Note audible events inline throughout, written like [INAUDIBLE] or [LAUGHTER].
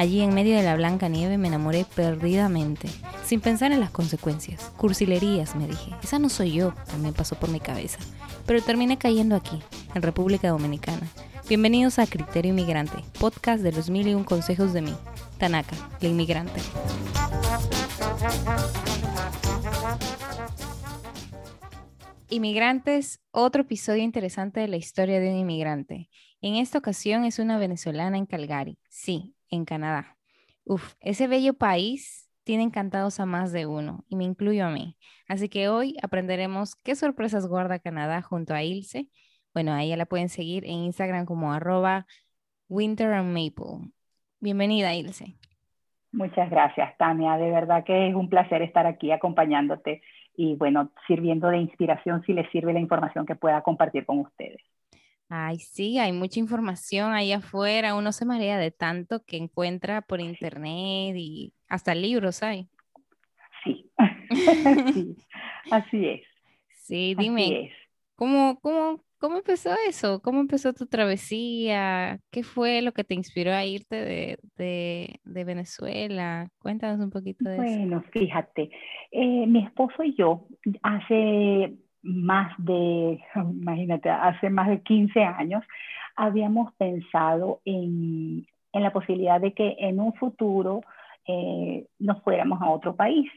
Allí en medio de la blanca nieve me enamoré perdidamente, sin pensar en las consecuencias. Cursilerías, me dije. Esa no soy yo, también pasó por mi cabeza. Pero terminé cayendo aquí, en República Dominicana. Bienvenidos a Criterio Inmigrante, podcast de los mil y un consejos de mí, Tanaka, la inmigrante. Inmigrantes, otro episodio interesante de la historia de un inmigrante. En esta ocasión es una venezolana en Calgary, sí, en Canadá. Uf, ese bello país tiene encantados a más de uno, y me incluyo a mí. Así que hoy aprenderemos qué sorpresas guarda Canadá junto a Ilse. Bueno, a ella la pueden seguir en Instagram como arroba Winter and Maple. Bienvenida, Ilse. Muchas gracias, Tania. De verdad que es un placer estar aquí acompañándote y, bueno, sirviendo de inspiración si les sirve la información que pueda compartir con ustedes. Ay, sí, hay mucha información ahí afuera. Uno se marea de tanto que encuentra por internet y hasta libros hay. Sí, [LAUGHS] [LAUGHS] así es. Sí, dime, ¿cómo, cómo, ¿cómo empezó eso? ¿Cómo empezó tu travesía? ¿Qué fue lo que te inspiró a irte de, de, de Venezuela? Cuéntanos un poquito de eso. Bueno, fíjate, eh, mi esposo y yo hace más de, [LAUGHS] imagínate, hace más de 15 años, habíamos pensado en, en la posibilidad de que en un futuro eh, nos fuéramos a otro país.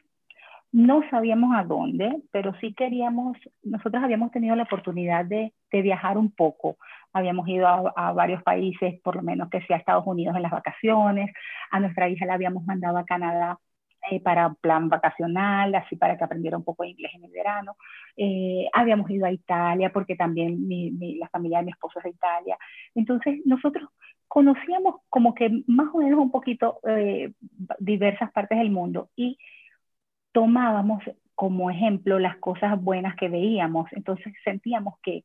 No sabíamos a dónde, pero sí queríamos, nosotros habíamos tenido la oportunidad de, de viajar un poco. Habíamos ido a, a, varios países, por lo menos que sea Estados Unidos en las vacaciones. A nuestra hija la habíamos mandado a Canadá eh, para plan vacacional, así para que aprendiera un poco de inglés en el verano. Eh, habíamos ido a Italia porque también mi, mi, la familia de mi esposo es de Italia. Entonces nosotros conocíamos como que más o menos un poquito eh, diversas partes del mundo y tomábamos como ejemplo las cosas buenas que veíamos. Entonces sentíamos que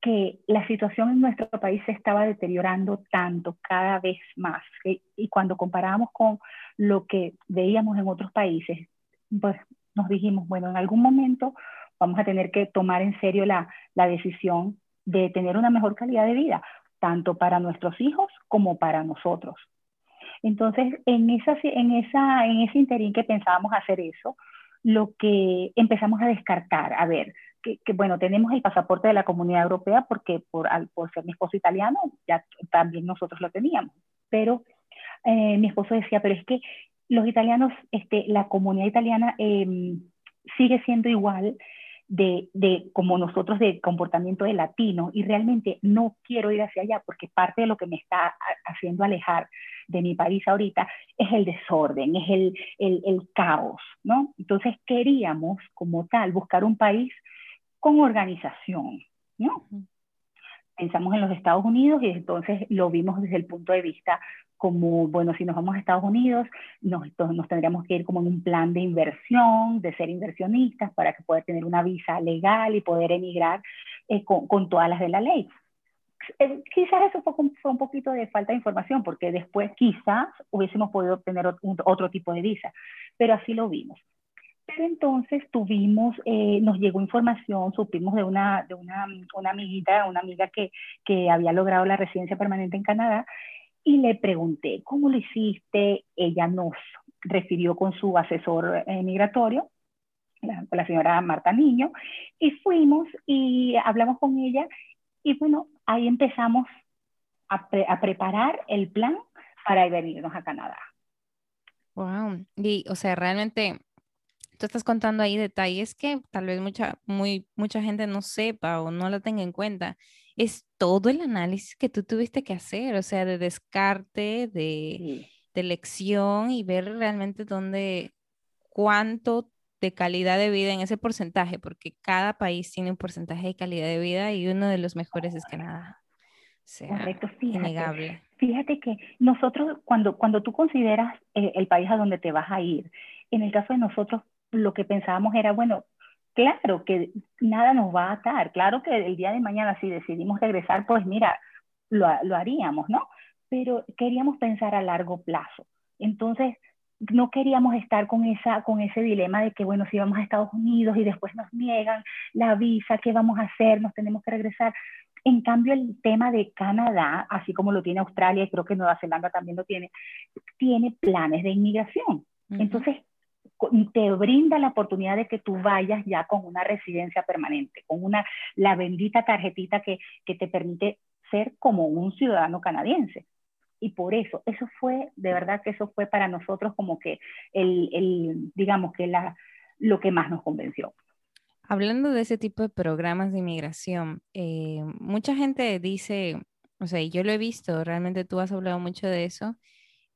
que la situación en nuestro país se estaba deteriorando tanto cada vez más. Y cuando comparábamos con lo que veíamos en otros países, pues nos dijimos, bueno, en algún momento vamos a tener que tomar en serio la, la decisión de tener una mejor calidad de vida, tanto para nuestros hijos como para nosotros. Entonces, en, esa, en, esa, en ese interín que pensábamos hacer eso, lo que empezamos a descartar, a ver, que, bueno, tenemos el pasaporte de la Comunidad Europea porque por, al, por ser mi esposo italiano, ya también nosotros lo teníamos. Pero eh, mi esposo decía, pero es que los italianos, este, la comunidad italiana eh, sigue siendo igual de, de, como nosotros de comportamiento de latino y realmente no quiero ir hacia allá porque parte de lo que me está haciendo alejar de mi país ahorita es el desorden, es el, el, el caos, ¿no? Entonces queríamos como tal buscar un país con organización, ¿no? Pensamos en los Estados Unidos y entonces lo vimos desde el punto de vista como, bueno, si nos vamos a Estados Unidos, nos, nos tendríamos que ir como en un plan de inversión, de ser inversionistas para que poder tener una visa legal y poder emigrar eh, con, con, todas las de la ley. Eh, quizás eso fue, fue, un poquito de falta de información, porque después quizás hubiésemos podido obtener otro, otro tipo de visa, pero así lo vimos. Pero entonces tuvimos, eh, nos llegó información, supimos de una, de una, una amiguita, una amiga que, que había logrado la residencia permanente en Canadá, y le pregunté, ¿cómo lo hiciste? Ella nos refirió con su asesor eh, migratorio, la, la, señora Marta Niño, y fuimos y hablamos con ella, y bueno, ahí empezamos a, pre a preparar el plan para venirnos a Canadá. Wow, y o sea, realmente tú estás contando ahí detalles que tal vez mucha, muy, mucha gente no sepa o no lo tenga en cuenta. Es todo el análisis que tú tuviste que hacer, o sea, de descarte, de, sí. de elección y ver realmente dónde, cuánto de calidad de vida en ese porcentaje, porque cada país tiene un porcentaje de calidad de vida y uno de los mejores es Canadá. O sea, Correcto, fíjate, innegable. Fíjate que nosotros, cuando, cuando tú consideras eh, el país a donde te vas a ir, en el caso de nosotros, lo que pensábamos era, bueno, claro que nada nos va a atar, claro que el día de mañana si decidimos regresar, pues mira, lo, lo haríamos, ¿no? Pero queríamos pensar a largo plazo. Entonces, no queríamos estar con, esa, con ese dilema de que, bueno, si vamos a Estados Unidos y después nos niegan la visa, ¿qué vamos a hacer? Nos tenemos que regresar. En cambio, el tema de Canadá, así como lo tiene Australia y creo que Nueva Zelanda también lo tiene, tiene planes de inmigración. Entonces, te brinda la oportunidad de que tú vayas ya con una residencia permanente, con una, la bendita tarjetita que, que te permite ser como un ciudadano canadiense. Y por eso, eso fue, de verdad que eso fue para nosotros como que el, el digamos que la, lo que más nos convenció. Hablando de ese tipo de programas de inmigración, eh, mucha gente dice, o sea, yo lo he visto, realmente tú has hablado mucho de eso,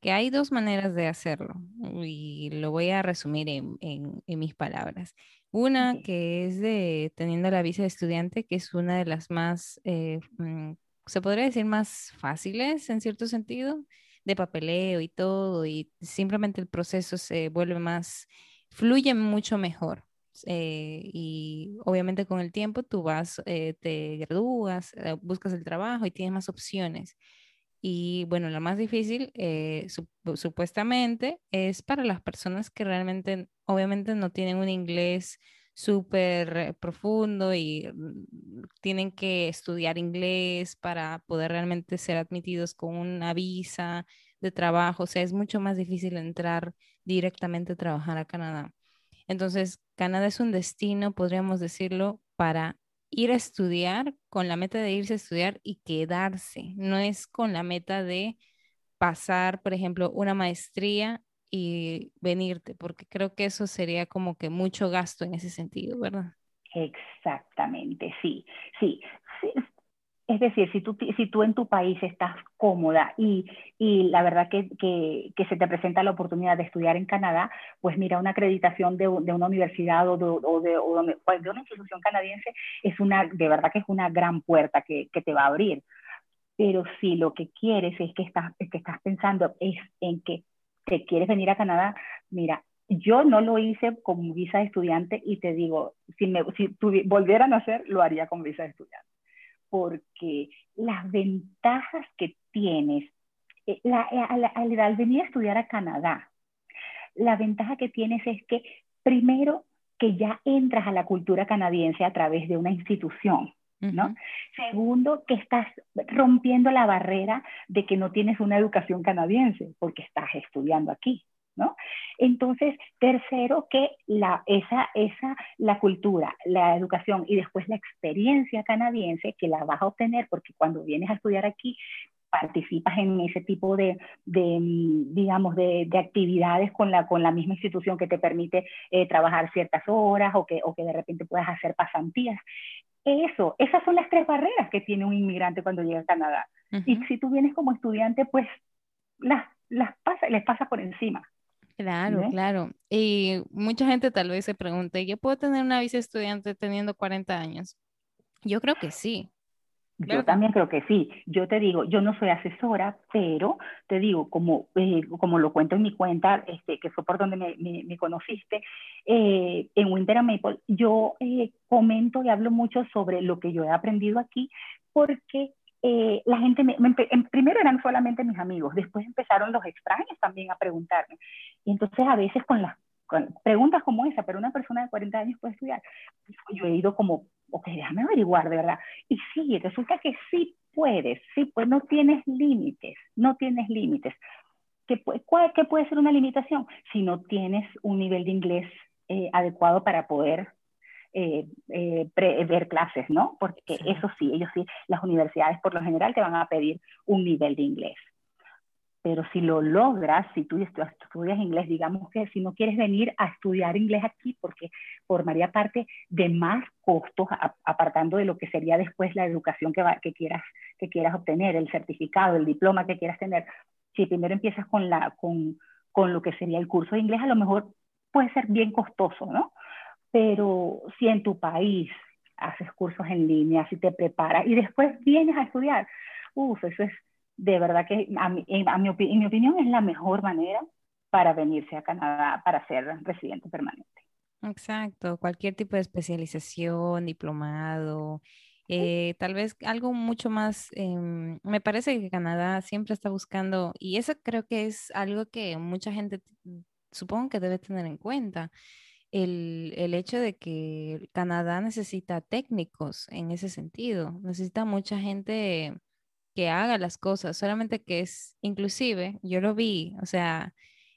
que hay dos maneras de hacerlo y lo voy a resumir en, en, mis palabras. Una que es de teniendo la visa de estudiante, que es una de las más, eh, mm, se podría decir más fáciles en cierto sentido, de papeleo y todo, y simplemente el proceso se vuelve más, fluye mucho mejor. Eh, y obviamente con el tiempo tú vas, eh, te gradúas, buscas el trabajo y tienes más opciones. Y bueno, lo más difícil, eh, supuestamente, es para las personas que realmente, obviamente, no tienen un inglés súper profundo y mm, tienen que estudiar inglés para poder realmente ser admitidos con una visa de trabajo. O sea, es mucho más difícil entrar directamente a trabajar a Canadá. Entonces, Canadá es un destino, podríamos decirlo, para ir a estudiar con la meta de irse a estudiar y quedarse. No es con la meta de pasar, por ejemplo, una maestría y venirte, porque creo que eso sería como que mucho gasto en ese sentido, ¿verdad? Exactamente, sí, sí. Es decir, si tú, si tú en tu país estás cómoda y, y la verdad que, que, se te presenta la oportunidad de estudiar en Canadá, pues mira, una acreditación de, de una universidad o, de, o, de, de, una institución canadiense es una, de verdad que es una gran puerta que, que te va a abrir. Pero si lo que quieres es que estás, es que estás pensando es en que te quieres venir a Canadá, mira, yo no lo hice con visa de estudiante y te digo, si, me, si volvieran a hacer, lo haría con visa de estudiante porque las ventajas que tienes eh, eh, al, venir a estudiar a Canadá, la ventaja que tienes es que primero que ya entras a la cultura canadiense a través de una institución, ¿no? Segundo, que estás rompiendo la barrera de que no tienes una educación canadiense porque estás estudiando aquí. ¿No? Entonces, tercero, que la, esa, esa, la cultura, la educación y después la experiencia canadiense que la vas a obtener porque cuando vienes a estudiar aquí participas en ese tipo de, de digamos, de, de, actividades con la, con la misma institución que te permite eh, trabajar ciertas horas o que, o que de repente puedas hacer pasantías. Eso, esas son las tres barreras que tiene un inmigrante cuando llega a Canadá. Y si tú vienes como estudiante, pues las, las pasa, les pasa por encima. Claro, claro. Y mucha gente tal vez se pregunte, ¿yo puedo tener una visa estudiante teniendo 40 años? Yo creo que sí. Yo también creo que sí. Yo te digo, yo no soy asesora, pero te digo, como, eh, como lo cuento en mi cuenta, este, que fue por donde me, me, conociste, eh, en Winter Maple, yo eh, comento y hablo mucho sobre lo que yo he aprendido aquí, porque eh, la gente, me, primero eran solamente mis amigos, después empezaron los extraños también a preguntarme. Y entonces a veces con las preguntas como esa, pero una persona de 40 años puede estudiar, yo he ido como, ok, déjame averiguar de verdad. Y sí, resulta que sí puedes, sí, pues no tienes límites, no tienes límites. ¿Qué, cuál, ¿Qué puede ser una limitación? Si no tienes un nivel de inglés eh, adecuado para poder eh, eh, ver clases, ¿no? Porque eso sí, ellos sí, las universidades por lo general te van a pedir un nivel de inglés. Pero si lo logras, si tú estudias inglés, digamos que si no quieres venir a estudiar inglés aquí porque formaría parte de más costos, apartando de lo que sería después la educación que, que, quieras, que quieras obtener, el certificado, el diploma que quieras tener, si primero empiezas con, la, con, con lo que sería el curso de inglés, a lo mejor puede ser bien costoso, ¿no? Pero si en tu país haces cursos en línea, si te preparas y después vienes a estudiar, uff, eso es de verdad que a mi, en, mi, opinión es la mejor manera para venirse a Canadá para ser residente permanente. Exacto, cualquier tipo de especialización, diplomado, Eh, tal vez algo mucho más, em, me parece que Canadá siempre está buscando, y eso creo que es algo que mucha gente supongo que debe tener en cuenta, el, el hecho de que Canadá necesita técnicos en ese sentido, necesita mucha gente que haga las cosas, solamente que es, inclusive, yo lo vi, o sea,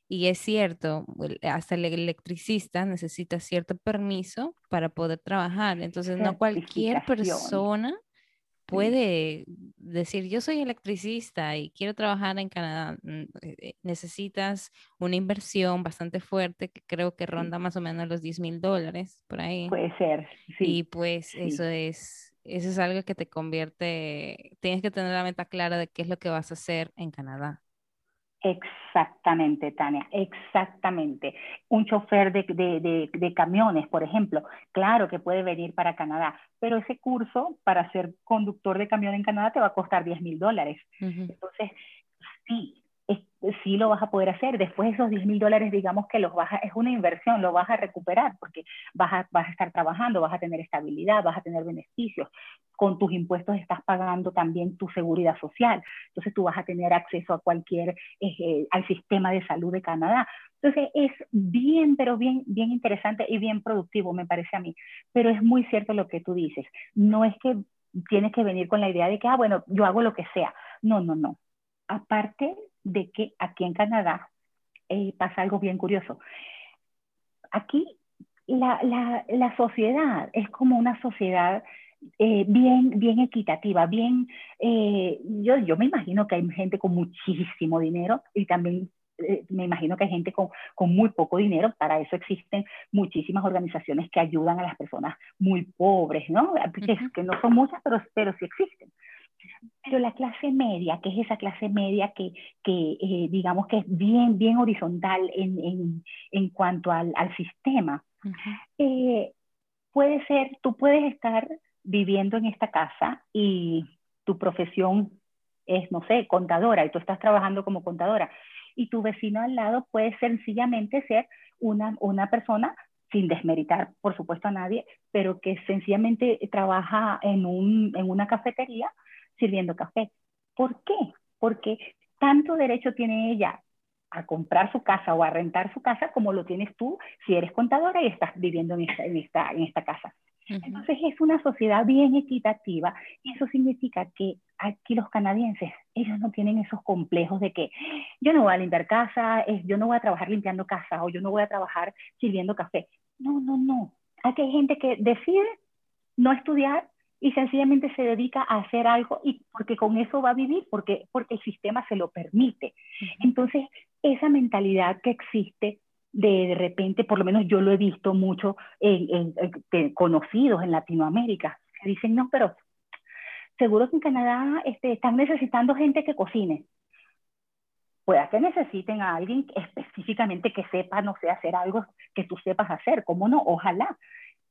y es cierto, hasta el electricista necesita cierto permiso para poder trabajar. Entonces, no cualquier persona puede decir, yo soy electricista y quiero trabajar en Canadá. Mm, eh, eh, necesitas una inversión bastante fuerte que creo que ronda más o menos los 10 mil dólares por ahí. Puede ser, sí. Y pues eso es, eso es algo que te convierte, tienes que tener la meta clara de qué es lo que vas a hacer en Canadá. Exactamente, Tania, exactamente. Un chofer de, camiones, por ejemplo, claro que puede venir para Canadá, pero ese curso para ser conductor de camión en Canadá te va a costar 10 mil dólares. Entonces, sí, sí lo vas a poder hacer. Después esos 10 mil dólares, digamos que los vas a, es una inversión, lo vas a recuperar porque vas a, vas a estar trabajando, vas a tener estabilidad, vas a tener beneficios. Con tus impuestos estás pagando también tu seguridad social. Entonces tú vas a tener acceso a cualquier, eh, al sistema de salud de Canadá. Entonces es bien, pero bien, bien interesante y bien productivo, me parece a mí. Pero es muy cierto lo que tú dices. No es que tienes que venir con la idea de que, ah, bueno, yo hago lo que sea. No, no, no. Aparte de que aquí en Canadá eh, pasa algo bien curioso. Aquí la, la, la sociedad es como una sociedad eh, bien, bien equitativa, bien, eh, yo, yo me imagino que hay gente con muchísimo dinero y también me imagino que hay gente con, con, muy poco dinero, para eso existen muchísimas organizaciones que ayudan a las personas muy pobres, ¿no? Que, que no son muchas, pero, pero sí existen. Pero la clase media, que es esa clase media que, que eh, digamos que es bien, bien horizontal en, en, en cuanto al, al sistema, eh, puede ser, tú puedes estar viviendo en esta casa y tu profesión es, no sé, contadora y tú estás trabajando como contadora y tu vecino al lado puede sencillamente ser una, una persona sin desmeritar, por supuesto, a nadie, pero que sencillamente trabaja en, un, en una cafetería sirviendo café. ¿Por qué? Porque tanto derecho tiene ella a comprar su casa o a rentar su casa como lo tienes tú si eres contadora y estás viviendo en esta, en esta, en esta casa. Entonces es una sociedad bien equitativa y eso significa que aquí los canadienses, ellos no tienen esos complejos de que yo no voy a limpiar casa, yo no voy a trabajar limpiando casa o yo no voy a trabajar sirviendo café. No, no, no. Aquí hay gente que decide no estudiar y sencillamente se dedica a hacer algo y porque con eso va a vivir, porque, porque el sistema se lo permite. Entonces, esa mentalidad que existe de, de repente, por lo menos yo lo he visto mucho en, conocidos en Latinoamérica, que dicen, no, pero seguro que en Canadá este, están necesitando gente que cocine. Puede que necesiten a alguien específicamente que sepa, no sé, hacer algo que tú sepas hacer, ¿cómo no? Ojalá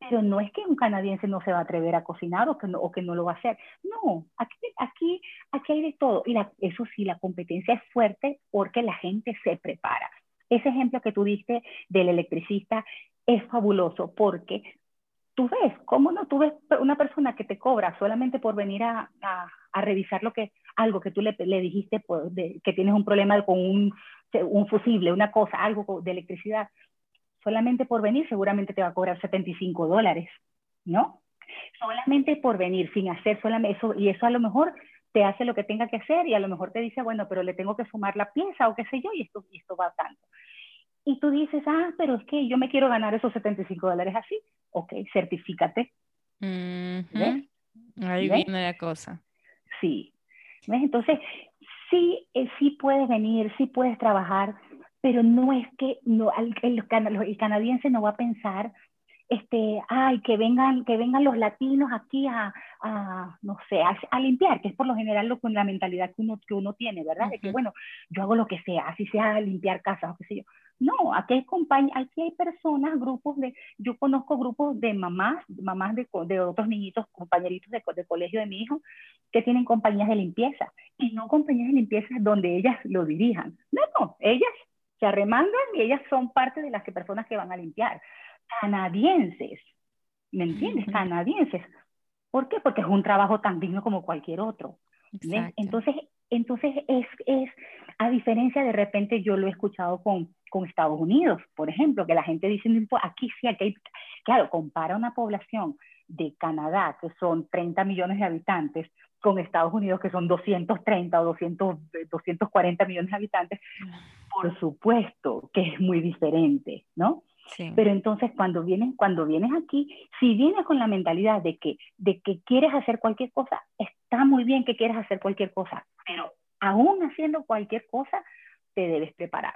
pero no es que un canadiense no se va a atrever a cocinar o que no, o que no lo va a hacer. No, aquí, aquí, aquí hay de todo. Y eso sí, la competencia es fuerte porque la gente se prepara. Ese ejemplo que tú diste del electricista es fabuloso porque tú ves, ¿cómo no? Tú ves una persona que te cobra solamente por venir a, a, revisar lo que, algo que tú le, le dijiste, pues, que tienes un problema con un, un fusible, una cosa, algo de electricidad solamente por venir seguramente te va a cobrar 75 dólares, ¿no? Solamente por venir, sin hacer solamente eso, y eso a lo mejor te hace lo que tenga que hacer y a lo mejor te dice, bueno, pero le tengo que sumar la pieza o qué sé yo, y esto, y esto va tanto. Y tú dices, ah, pero es que yo me quiero ganar esos 75 dólares así. Ok, certifícate. Ahí viene la cosa. Sí. ¿Ves? Entonces, sí, eh, sí puedes venir, sí puedes trabajar, pero no es que no, el, el, canadiense no va a pensar, este, ay, que vengan, que vengan los latinos aquí a, a no sé, a, limpiar, que es por lo general lo, con la mentalidad que uno, que uno tiene, ¿verdad? De que, bueno, yo hago lo que sea, así sea limpiar casas o qué sé yo. No, aquí hay, aquí hay personas, grupos de, yo conozco grupos de mamás, mamás de, de otros niñitos, compañeritos de, de colegio de mi hijo, que tienen compañías de limpieza, y no compañías de limpieza donde ellas lo dirijan. No, no, ellas se arremangan y ellas son parte de las que, personas que van a limpiar. Canadienses, ¿me entiendes? Canadienses. ¿Por qué? Porque es un trabajo tan digno como cualquier otro. Entonces, entonces es, es, a diferencia de repente yo lo he escuchado con, con Estados Unidos, por ejemplo, que la gente dice, aquí sí, aquí hay, claro, compara una población de Canadá, que son 30 millones de habitantes, con Estados Unidos, que son 230 o 200, 240 millones de habitantes, por supuesto que es muy diferente, ¿no? Pero entonces cuando vienes, cuando vienes aquí, si vienes con la mentalidad de que, de que quieres hacer cualquier cosa, está muy bien que quieras hacer cualquier cosa, pero aún haciendo cualquier cosa, te debes preparar.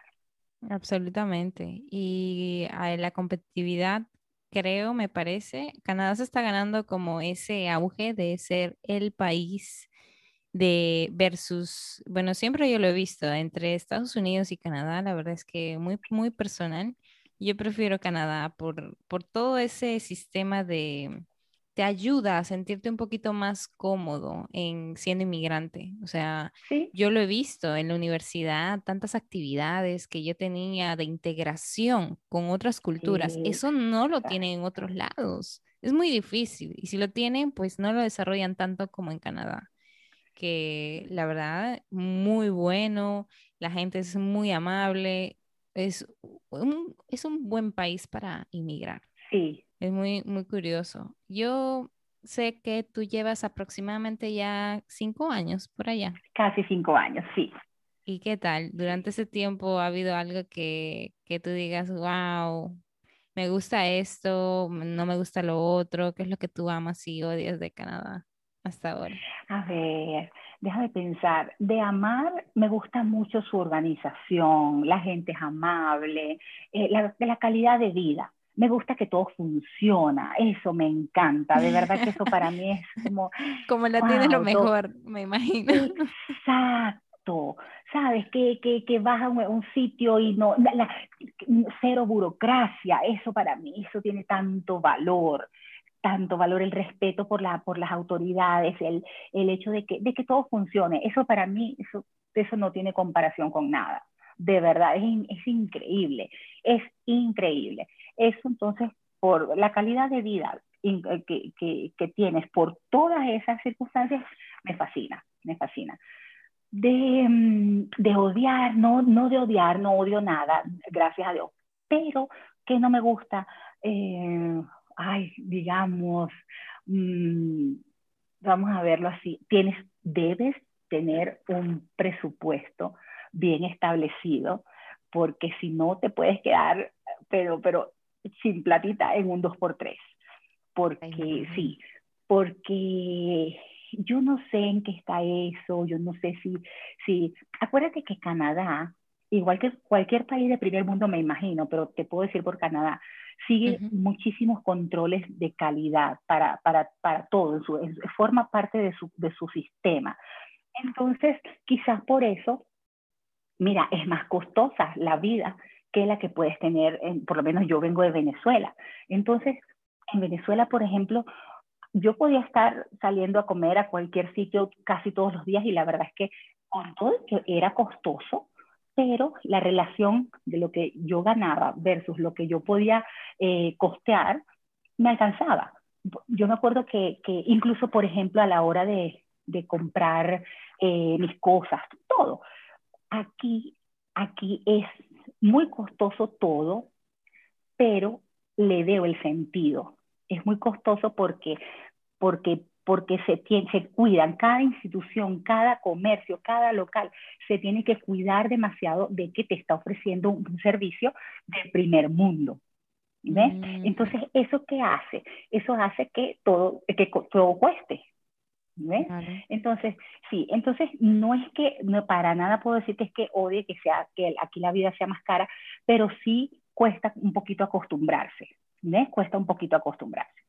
Absolutamente. Y la competitividad, creo, me parece, Canadá se está ganando como ese auge de ser el país de versus, bueno, siempre yo lo he visto entre Estados Unidos y Canadá, la verdad es que muy, muy personal. Yo prefiero Canadá por, por todo ese sistema de, te ayuda a sentirte un poquito más cómodo en siendo inmigrante. O sea, yo lo he visto en la universidad, tantas actividades que yo tenía de integración con otras culturas. Eso no lo tienen en otros lados. Es muy difícil. Y si lo tienen, pues no lo desarrollan tanto como en Canadá. Que la verdad, muy bueno, la gente es muy amable, es un, es un buen país para inmigrar. Sí. Es muy, muy curioso. Yo sé que tú llevas aproximadamente ya cinco años por allá. Casi cinco años, sí. ¿Y qué tal? Durante ese tiempo ha habido algo que, que tú digas, wow, me gusta esto, no me gusta lo otro, ¿qué es lo que tú amas y odias de Canadá hasta ahora? A ver, déjame pensar, de amar me gusta mucho su organización, la gente es amable, eh, la, la, calidad de vida. Me gusta que todo funciona, eso me encanta, de verdad que eso [LAUGHS] para mí es como... Como la tienes lo mejor, me imagino. Exacto, sabes, que, que, que vas a un, sitio y no, cero burocracia, eso para mí, eso tiene tanto valor tanto valor el respeto por, la, por las autoridades, el, hecho de que, todo funcione. Eso para mí, eso, no tiene comparación con nada. De verdad, es, increíble, es increíble. Eso entonces, por la calidad de vida que, que, tienes, por todas esas circunstancias, me fascina, me fascina. De, mm, de odiar, no, no de odiar, no odio nada, gracias a Dios, pero que no me gusta, eh, ay, digamos, mm, vamos a verlo así, tienes, debes tener un presupuesto bien establecido, porque si no te puedes quedar, pero, pero sin platita en un 2x3. Porque sí, porque yo no sé en qué está eso, yo no sé si, si, acuérdate que Canadá, igual que cualquier país de primer mundo me imagino, pero te puedo decir por Canadá, sigue muchísimos controles de calidad para, para, para todo, forma parte de su, de su sistema. Entonces, quizás por eso, mira, es más costosa la vida que la que puedes tener, en, por lo menos yo vengo de Venezuela. Entonces, en Venezuela, por ejemplo, yo podía estar saliendo a comer a cualquier sitio casi todos los días y la verdad es que con todo que era costoso, pero la relación de lo que yo ganaba versus lo que yo podía eh, costear me alcanzaba. Yo me acuerdo que, incluso, por ejemplo, a la hora de, de comprar eh, mis cosas, todo, aquí, aquí es muy costoso todo, pero le veo el sentido. Es muy costoso porque, porque porque se, se cuidan, cada institución, cada comercio, cada local, se tiene que cuidar demasiado de que te está ofreciendo un, servicio de primer mundo. ¿Ves? Mm. Entonces, ¿eso qué hace? Eso hace que todo, que todo cueste. ¿Ves? Entonces, sí, entonces no es que, no, para nada puedo decir que es que odie que sea, que aquí la vida sea más cara, pero sí cuesta un poquito acostumbrarse, ¿ves? Cuesta un poquito acostumbrarse.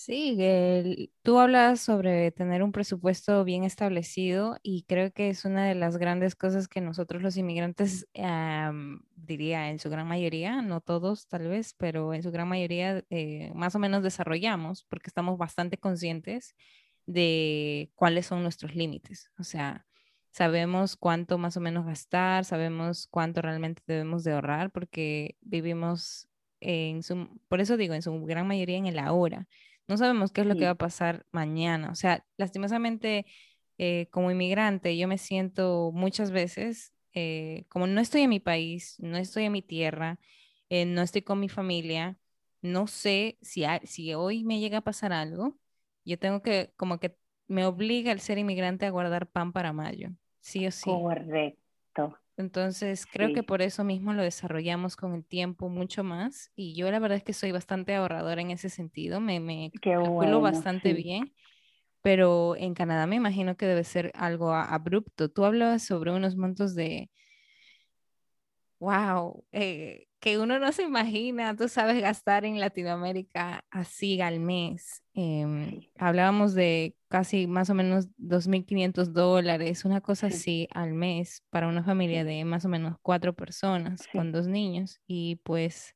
Sí, tú hablas sobre tener un presupuesto bien establecido y creo que es una de las grandes cosas que nosotros los inmigrantes, diría en su gran mayoría, no todos tal vez, pero en su gran mayoría eh, más o menos desarrollamos porque estamos bastante conscientes de cuáles son nuestros límites. O sea, sabemos cuánto más o menos gastar, sabemos cuánto realmente debemos de ahorrar porque vivimos en su, por eso digo, en su gran mayoría en el ahora No sabemos qué es lo que va a pasar mañana. O sea, lastimosamente, eh, como inmigrante, yo me siento muchas veces, eh, como no estoy en mi país, no estoy en mi tierra, eh, no estoy con mi familia, no sé si, si hoy me llega a pasar algo, yo tengo que, como que me obliga el ser inmigrante a guardar pan para mayo, sí o sí. Correcto. Entonces, creo que por eso mismo lo desarrollamos con el tiempo mucho más. Y yo la verdad es que soy bastante ahorradora en ese sentido, me, me calculo bastante bien. Pero en Canadá me imagino que debe ser algo abrupto. Tú hablabas sobre unos montos de, wow, eh, que uno no se imagina, tú sabes, gastar en Latinoamérica así al mes. Em, hablábamos de casi más o menos 2.500 dólares, una cosa así al mes para una familia de más o menos cuatro personas con dos niños. Y pues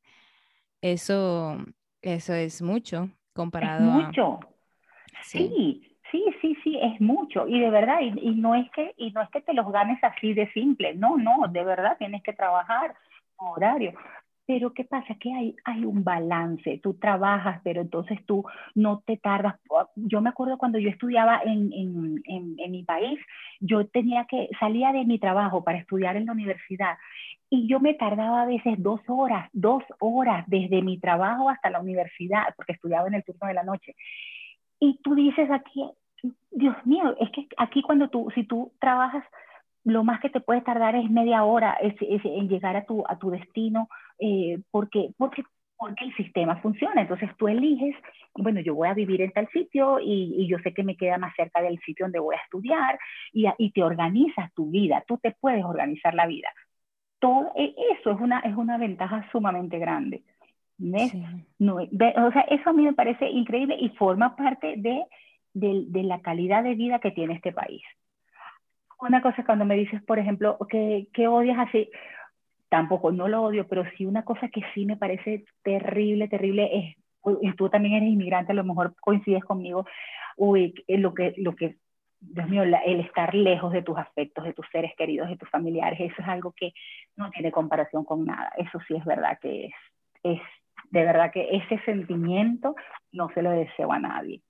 eso, eso es mucho comparado es mucho. Sí. sí. sí, sí, es mucho. Y de verdad, y, y, no es que, y no es que te los ganes así de simple. No, no, de verdad tienes que trabajar horario. Pero ¿qué pasa? Que hay, hay un balance, tú trabajas, pero entonces tú no te tardas. Yo me acuerdo cuando yo estudiaba en, en, en, mi país, yo tenía que, salía de mi trabajo para estudiar en la universidad y yo me tardaba a veces dos horas, dos horas desde mi trabajo hasta la universidad, porque estudiaba en el turno de la noche. Y tú dices aquí, Dios mío, es que aquí cuando tú, si tú trabajas lo más que te puede tardar es media hora en llegar a tu, a tu destino, eh, porque, porque, porque el sistema funciona. Entonces tú eliges, bueno, yo voy a vivir en tal sitio y, yo sé que me queda más cerca del sitio donde voy a estudiar y, y te organizas tu vida, tú te puedes organizar la vida. Todo e, eso es una, es una ventaja sumamente grande. No, o sea, eso a mí me parece increíble y forma parte de, de, de la calidad de vida que tiene este país una cosa cuando me dices, por ejemplo, que, que odias así, tampoco, no lo odio, pero sí una cosa que sí me parece terrible, terrible es, y tú también eres inmigrante, a lo mejor coincides conmigo, uy, lo que, lo que, Dios mío, el estar lejos de tus afectos, de tus seres queridos, de tus familiares, eso es algo que no tiene comparación con nada, eso sí es verdad que es, es de verdad que ese sentimiento no se lo deseo a nadie.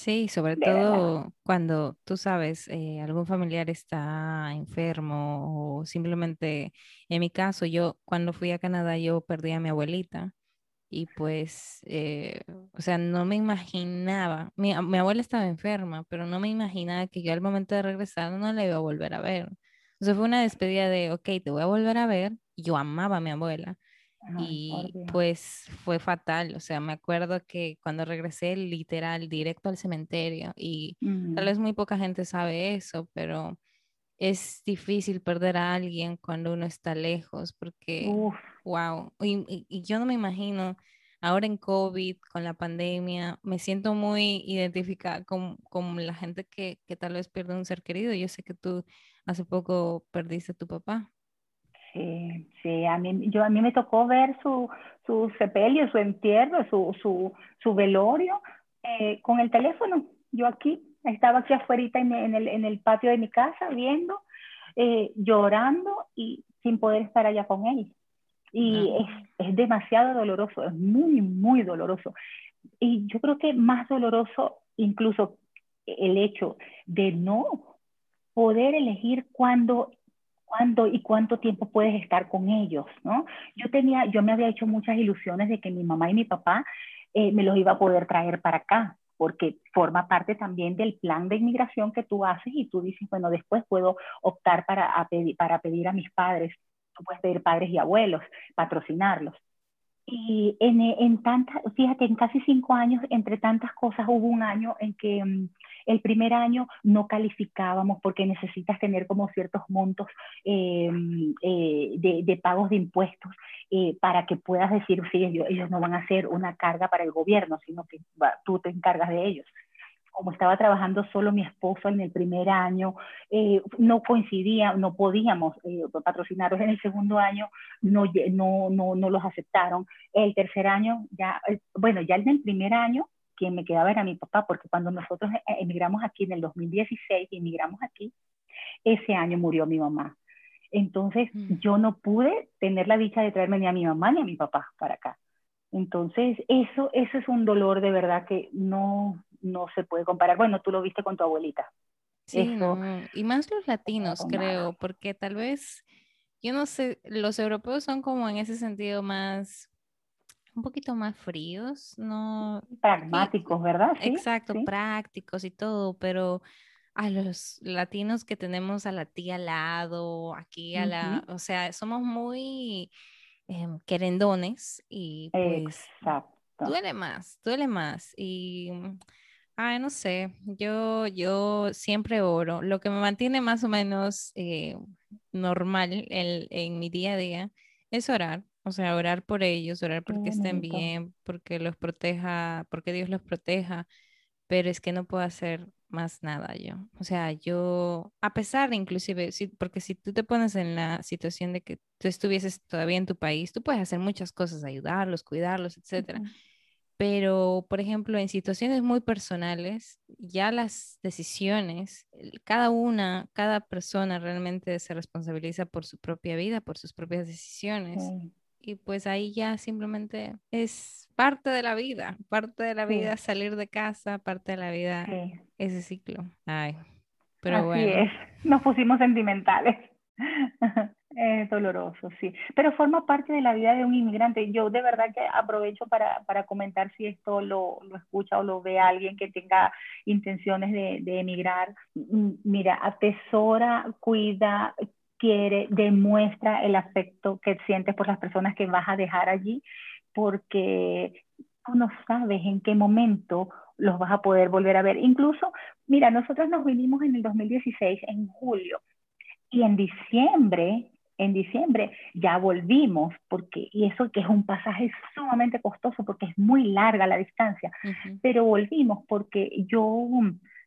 Sí, sobre todo cuando tú sabes, eh, algún familiar está enfermo o simplemente, en mi caso, yo cuando fui a Canadá, yo perdí a mi abuelita y pues, eh, o sea, no me imaginaba, mi, mi, abuela estaba enferma, pero no me imaginaba que yo al momento de regresar no la iba a volver a ver. O sea, fue una despedida de, ok, te voy a volver a ver. Yo amaba a mi abuela, y pues fue fatal, o sea, me acuerdo que cuando regresé literal directo al cementerio y tal vez muy poca gente sabe eso, pero es difícil perder a alguien cuando uno está lejos porque, wow, y, yo no me imagino ahora en COVID, con la pandemia, me siento muy identificada con, con la gente que, que tal vez pierde un ser querido. Yo sé que tú hace poco perdiste a tu papá. Sí, sí, a mí, yo, a mí me tocó ver su, su sepelio, su entierro, su, su, su velorio eh, con el teléfono. Yo aquí, estaba aquí afuera en, en, el, en el patio de mi casa viendo, eh, llorando y sin poder estar allá con él. Y es, es demasiado doloroso, es muy, muy doloroso. Y yo creo que más doloroso incluso el hecho de no poder elegir cuándo cuándo y cuánto tiempo puedes estar con ellos, ¿no? Yo tenía, yo me había hecho muchas ilusiones de que mi mamá y mi papá eh, me los iba a poder traer para acá, porque forma parte también del plan de inmigración que tú haces y tú dices, bueno, después puedo optar para, pedir, para pedir a mis padres, puedes pedir padres y abuelos, patrocinarlos. Y en, en tantas, fíjate, en casi cinco años, entre tantas cosas, hubo un año en que mm, el primer año no calificábamos porque necesitas tener como ciertos montos eh, eh, de, pagos de impuestos eh, para que puedas decir, sí, ellos, ellos, no van a ser una carga para el gobierno, sino que tú te encargas de ellos como estaba trabajando solo mi esposo en el primer año, no coincidía, no podíamos eh, en el segundo año, no, no, no, no, los aceptaron. El tercer año, ya, bueno, ya en el primer año quien me quedaba era mi papá, porque cuando nosotros eh, emigramos aquí en el 2016, emigramos aquí, ese año murió mi mamá. Entonces mm. yo no pude tener la dicha de traerme ni a mi mamá ni a mi papá para acá. Entonces, eso, eso es un dolor de verdad que no, no se puede comparar. Bueno, tú lo viste con tu abuelita. Sí, y más los latinos, creo, porque tal vez, yo no sé, los europeos son como en ese sentido más, un poquito más fríos, ¿no? Pragmáticos, ¿verdad? Exacto, prácticos y todo, pero a los latinos que tenemos a la tía al lado, aquí a la, o sea, somos muy em, querendones y pues duele más, duele más y Ay, no sé, yo, yo siempre oro. Lo que me mantiene más o menos eh, normal en, mi día a día es orar. O sea, orar por ellos, orar porque estén bien, porque los proteja, porque Dios los proteja. Pero es que no puedo hacer más nada yo. O sea, yo, a pesar inclusive, porque si tú te pones en la situación de que tú estuvieses todavía en tu país, tú puedes hacer muchas cosas, ayudarlos, cuidarlos, etcétera pero por ejemplo en situaciones muy personales, ya las decisiones, cada una, cada persona realmente se responsabiliza por su propia vida, por sus propias decisiones. Y pues ahí ya simplemente es parte de la vida, parte de la vida salir de casa, parte de la vida ese ciclo. Ay, pero Así bueno. es, nos pusimos sentimentales. [LAUGHS] Es doloroso, sí. Pero forma parte de la vida de un inmigrante. Yo de verdad que aprovecho para, para comentar si esto lo, lo, escucha o lo ve alguien que tenga intenciones de, de emigrar. Mira, atesora, cuida, quiere, demuestra el afecto que sientes por las personas que vas a dejar allí, porque tú no sabes en qué momento los vas a poder volver a ver. Incluso, mira, nosotros nos vinimos en el 2016, en julio, y en diciembre en diciembre ya volvimos, porque, y eso que es un pasaje sumamente costoso porque es muy larga la distancia, pero volvimos porque yo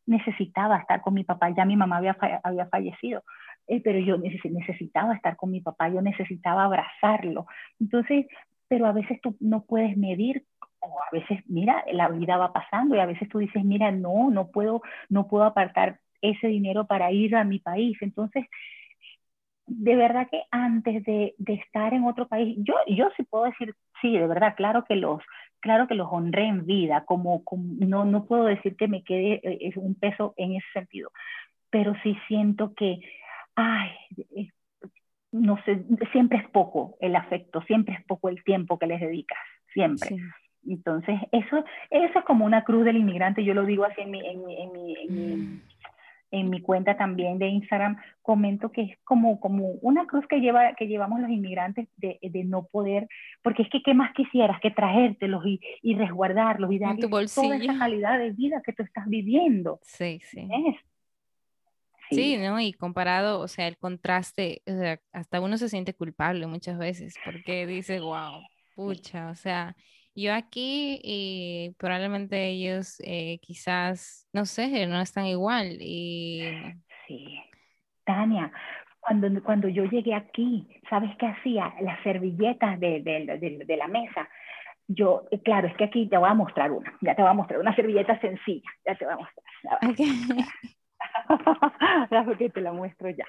necesitaba estar con mi papá, ya mi mamá había, había fallecido, eh, pero yo necesitaba estar con mi papá, yo necesitaba abrazarlo. Entonces, pero a veces tú no puedes medir o a veces, mira, la vida va pasando y a veces tú dices, mira, no, no puedo, no puedo apartar ese dinero para ir a mi país. Entonces, de verdad que antes de, de, estar en otro país, yo, yo sí puedo decir, sí, de verdad, claro que los, claro que los honré en vida, como, no, no puedo decir que me quede eh, es un peso en ese sentido, pero sí siento que, ay, no sé, siempre es poco el afecto, siempre es poco el tiempo que les dedicas, siempre. Entonces, eso, eso es como una cruz del inmigrante, yo lo digo así en mi, en en mi, en mi mm en mi cuenta también de Instagram, comento que es como, como una cruz que, lleva, que llevamos los inmigrantes de, de no poder, porque es que qué más quisieras que traértelos y, y resguardarlos y darles toda esa calidad de vida que tú estás viviendo. Sí, sí. Sí. Sí. ¿no? Y comparado, o sea, el contraste, o sea, hasta uno se siente culpable muchas veces porque dice, wow, pucha, o sea, yo aquí y probablemente ellos eh, quizás, no sé, no están igual. Y... Sí, Tania, cuando, cuando yo llegué aquí, ¿sabes qué hacía? Las servilletas de, de, de, la mesa. Yo, eh, claro, es que aquí te voy a mostrar una, ya te voy a mostrar una servilleta sencilla, ya te voy a mostrar. Okay. [LAUGHS] porque te la muestro ya.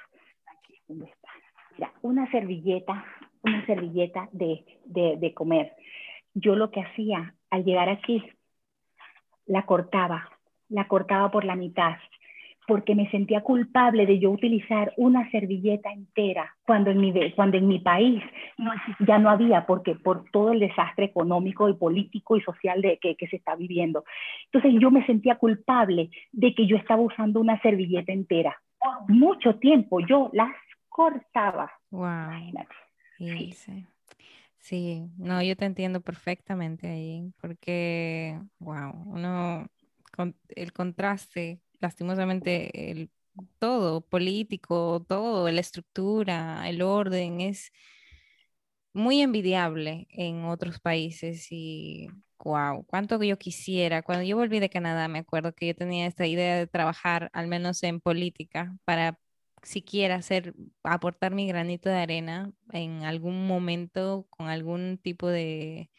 Aquí, ¿dónde está? Mira, una servilleta, una servilleta de, de comer yo lo que hacía al llegar aquí, la cortaba, la cortaba por la mitad, porque me sentía culpable de yo utilizar una servilleta entera cuando en mi, cuando en mi país ya no había, porque por todo el desastre económico y político y social de, que, que, se está viviendo. Entonces yo me sentía culpable de que yo estaba usando una servilleta entera. mucho tiempo yo las cortaba. Wow. Sí. sí. Sí, no, yo te entiendo perfectamente ahí, porque, wow, uno, con, el contraste, lastimosamente, el, todo, político, todo, la estructura, el orden, es muy envidiable en otros países y, wow, cuánto yo quisiera. Cuando yo volví de Canadá, me acuerdo que yo tenía esta idea de trabajar, al menos en política, para siquiera hacer, aportar mi granito de arena en algún momento con algún tipo de...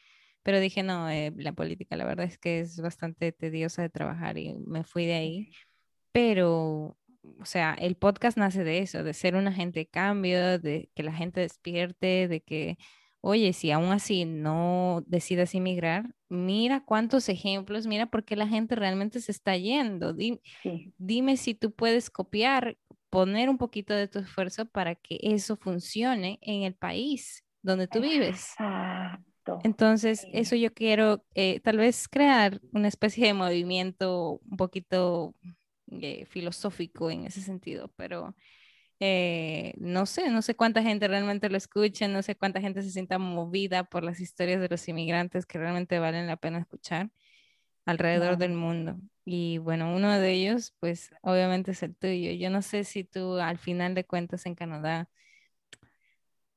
Pero dije, no, eh, la política la verdad es que es bastante tediosa de trabajar y me fui de ahí. Pero, o sea, el podcast nace de eso, de ser un agente de cambio, de que la gente despierte, de que oye, si aún así no decides inmigrar, mira cuántos ejemplos, mira por qué la gente realmente se está yendo. Dime, si tú puedes copiar, poner un poquito de tu esfuerzo para que eso funcione en el país donde tú vives. Entonces, eso yo quiero eh, tal vez crear una especie de movimiento un poquito eh, filosófico en ese sentido, pero eh, no sé, no sé cuánta gente realmente lo escucha, no sé cuánta gente se sienta movida por las historias de los inmigrantes que realmente valen la pena escuchar alrededor del mundo. Y bueno, uno de ellos, pues obviamente es el tuyo. Yo no sé si tú al final de cuentas en Canadá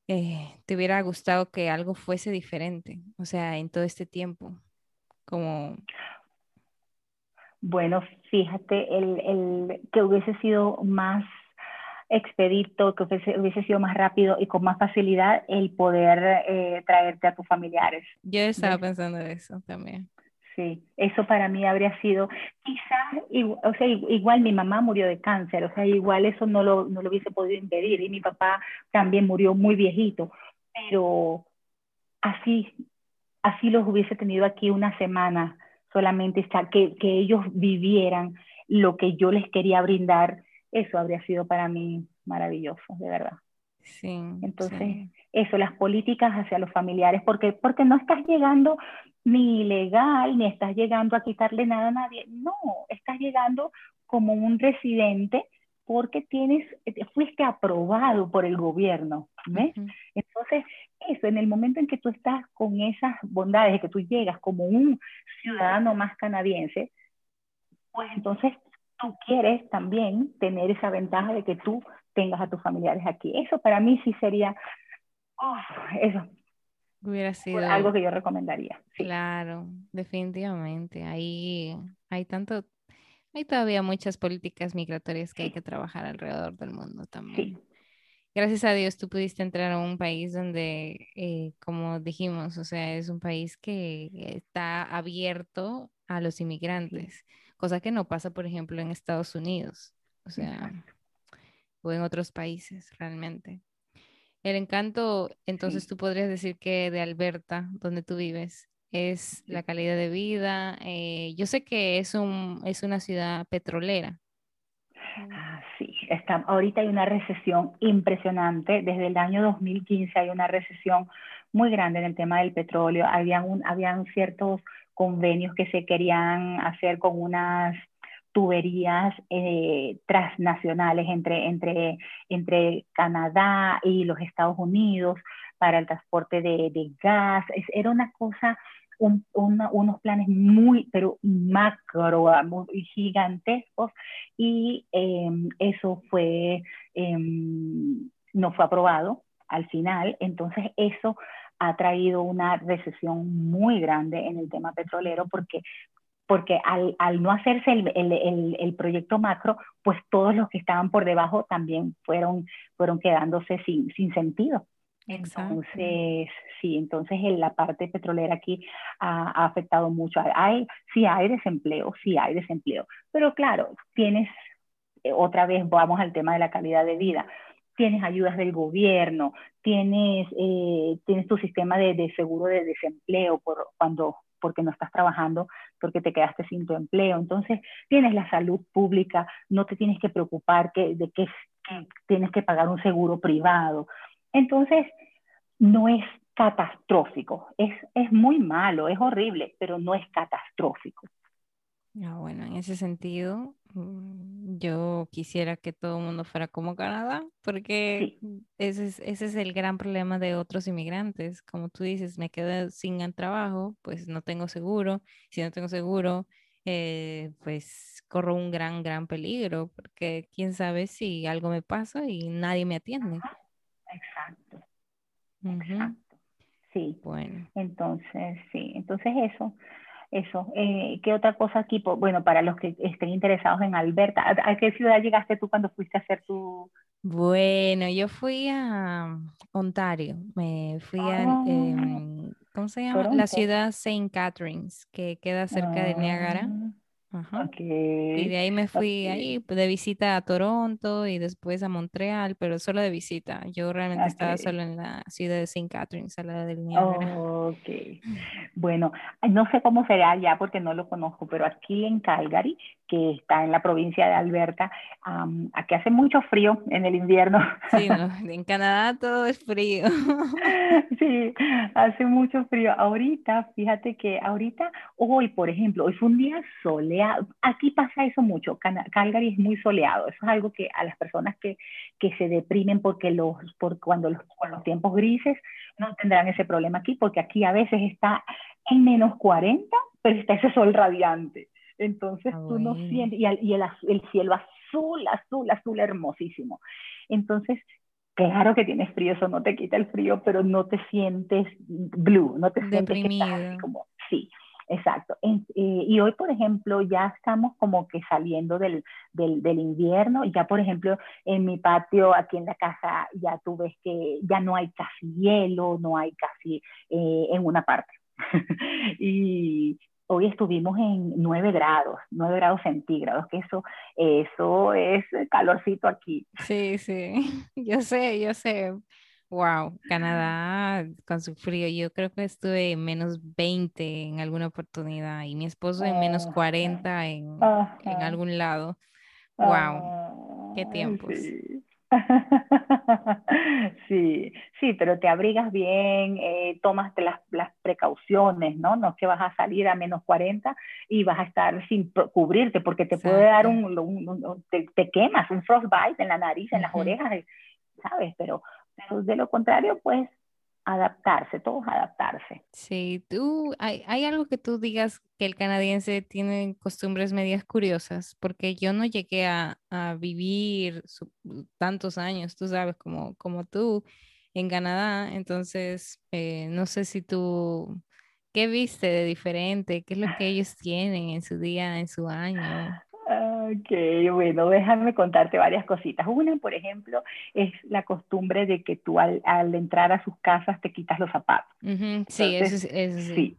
eh, te hubiera gustado que algo fuese diferente, o sea, en todo este tiempo, como... Bueno, fíjate, el, el que hubiese sido más expedito, que hubiese, sido más rápido y con más facilidad el poder eh, traerte a tus familiares. Yo estaba pensando en eso también. Sí, eso para mí habría sido, quizás, o sea, igual mi mamá murió de cáncer, o sea, igual eso no lo, no lo hubiese podido impedir y mi papá también murió muy viejito, pero así, así los hubiese tenido aquí una semana solamente, que, que ellos vivieran lo que yo les quería brindar eso habría sido para mí maravilloso, de verdad. Sí. Entonces, eso, las políticas hacia los familiares, porque, porque no estás llegando ni ilegal, ni estás llegando a quitarle nada a nadie, no, estás llegando como un residente porque tienes, fuiste aprobado por el gobierno, ¿ves? Entonces, eso, en el momento en que tú estás con esas bondades, de que tú llegas como un ciudadano más canadiense, pues entonces tú quieres también tener esa ventaja de que tú tengas a tus familiares aquí. Eso para mí sí sería, eso. Hubiera sido algo que yo recomendaría. Claro, definitivamente. Ahí hay tanto, hay todavía muchas políticas migratorias que hay que trabajar alrededor del mundo también. Gracias a Dios tú pudiste entrar a un país donde, eh, como dijimos, o sea, es un país que está abierto a los inmigrantes cosa que no pasa, por ejemplo, en Estados Unidos, o sea, o en otros países realmente. El encanto, entonces tú podrías decir que de Alberta, donde tú vives, es la calidad de vida. Eh, yo sé que es, un, es una ciudad petrolera. Ah, sí, está, ahorita hay una recesión impresionante. Desde el año 2015 hay una recesión muy grande en el tema del petróleo. Habían, un, habían ciertos convenios que se querían hacer con unas tuberías eh, transnacionales entre, entre, entre Canadá y los Estados Unidos para el transporte de, de gas. era una cosa, unos planes muy, pero macro, gigantescos, y em, eso fue, em, no fue aprobado al final. Entonces, eso ha traído una recesión muy grande en el tema petrolero porque, porque al, al no hacerse el, el, el, proyecto macro, pues todos los que estaban por debajo también fueron, fueron quedándose sin, sin sentido. Entonces, sí, entonces en la parte petrolera aquí ha, afectado mucho. Hay, sí hay desempleo, sí hay desempleo, pero claro, tienes, eh, otra vez vamos al tema de la calidad de vida tienes ayudas del gobierno, tienes, eh, tienes tu sistema de, seguro de desempleo por cuando porque no estás trabajando, porque te quedaste sin tu empleo. Entonces, tienes la salud pública, no te tienes que preocupar que, de que, tienes que pagar un seguro privado. Entonces, no es catastrófico, es, es muy malo, es horrible, pero no es catastrófico. Ah, bueno, en ese sentido, mm, yo quisiera que todo el mundo fuera como Canadá, porque ese, es, ese es el gran problema de otros inmigrantes. Como tú dices, me quedo sin trabajo, pues no tengo seguro. Si no tengo seguro, eh, pues corro un gran, gran peligro, porque quién sabe si algo me pasa y nadie me atiende. Exacto. Exacto. Sí. Bueno. Entonces, sí, entonces eso. Eso. Eh, ¿Qué otra cosa aquí? Bueno, para los que estén interesados en Alberta, ¿a, qué ciudad llegaste tú cuando fuiste a hacer tu...? Bueno, yo fui a Ontario, me fui a, ah. em, ¿cómo se llama? La ciudad St. Catharines, que queda cerca de Niagara. Y de ahí me fui ahí de visita a Toronto y después a Montreal, pero solo de visita. Yo realmente estaba solo en la ciudad de St. Catharines, a la del Niágara. ok. Bueno, no sé cómo será allá porque no lo conozco, pero aquí en Calgary, que está en la provincia de Alberta, aquí hace mucho frío en el invierno. Sí, [LAUGHS] en Canadá todo es frío. [LAUGHS] sí, hace mucho frío. Ahorita, fíjate que ahorita, hoy, por ejemplo, hoy fue un día soleado Aquí pasa eso mucho. Calgary es muy soleado. Eso es algo que a las personas que, que se deprimen porque los, por cuando los, los tiempos grises no tendrán ese problema aquí, porque aquí a veces está en menos 40, pero está ese sol radiante. Entonces ah, tú no sientes, y, el, y el, el cielo azul, azul, azul, hermosísimo. Entonces, claro que tienes frío, eso no te quita el frío, pero no te sientes blue, no te sientes como, sí. Exacto. Eh, y hoy, por ejemplo, ya estamos como que saliendo del, del, del, invierno. Ya, por ejemplo, en mi patio, aquí en la casa, ya tú ves que ya no hay casi hielo, no hay casi eh, en una parte. [LAUGHS] y hoy estuvimos en 9 grados, 9 grados centígrados, que eso, eso es calorcito aquí. Sí, sí, [LAUGHS] yo sé, yo sé. Wow, Canadá con su frío. Yo creo que estuve en menos 20 en alguna oportunidad y mi esposo en menos 40 en, en algún lado. Wow, qué tiempos. [LAUGHS] Sí. sí, pero te abrigas bien, eh, tomas las, las, precauciones, ¿no? No es que vas a salir a menos 40 y vas a estar sin cubrirte porque te puede dar un, te, quemas, un frostbite en la nariz, en las orejas, ¿sabes? Pero de lo contrario, pues adaptarse, todos adaptarse. Sí, tú, hay, hay, algo que tú digas que el canadiense tiene costumbres medias curiosas, porque yo no llegué a, a vivir tantos años, tú sabes, como, como tú en Canadá, entonces eh, no sé si tú, ¿qué viste de diferente? ¿Qué es lo que ellos tienen en su día, en su año? Ok, bueno, déjame contarte varias cositas. Una, por ejemplo, es la costumbre de que tú al, entrar a sus casas te quitas los zapatos. sí, eso, es, sí.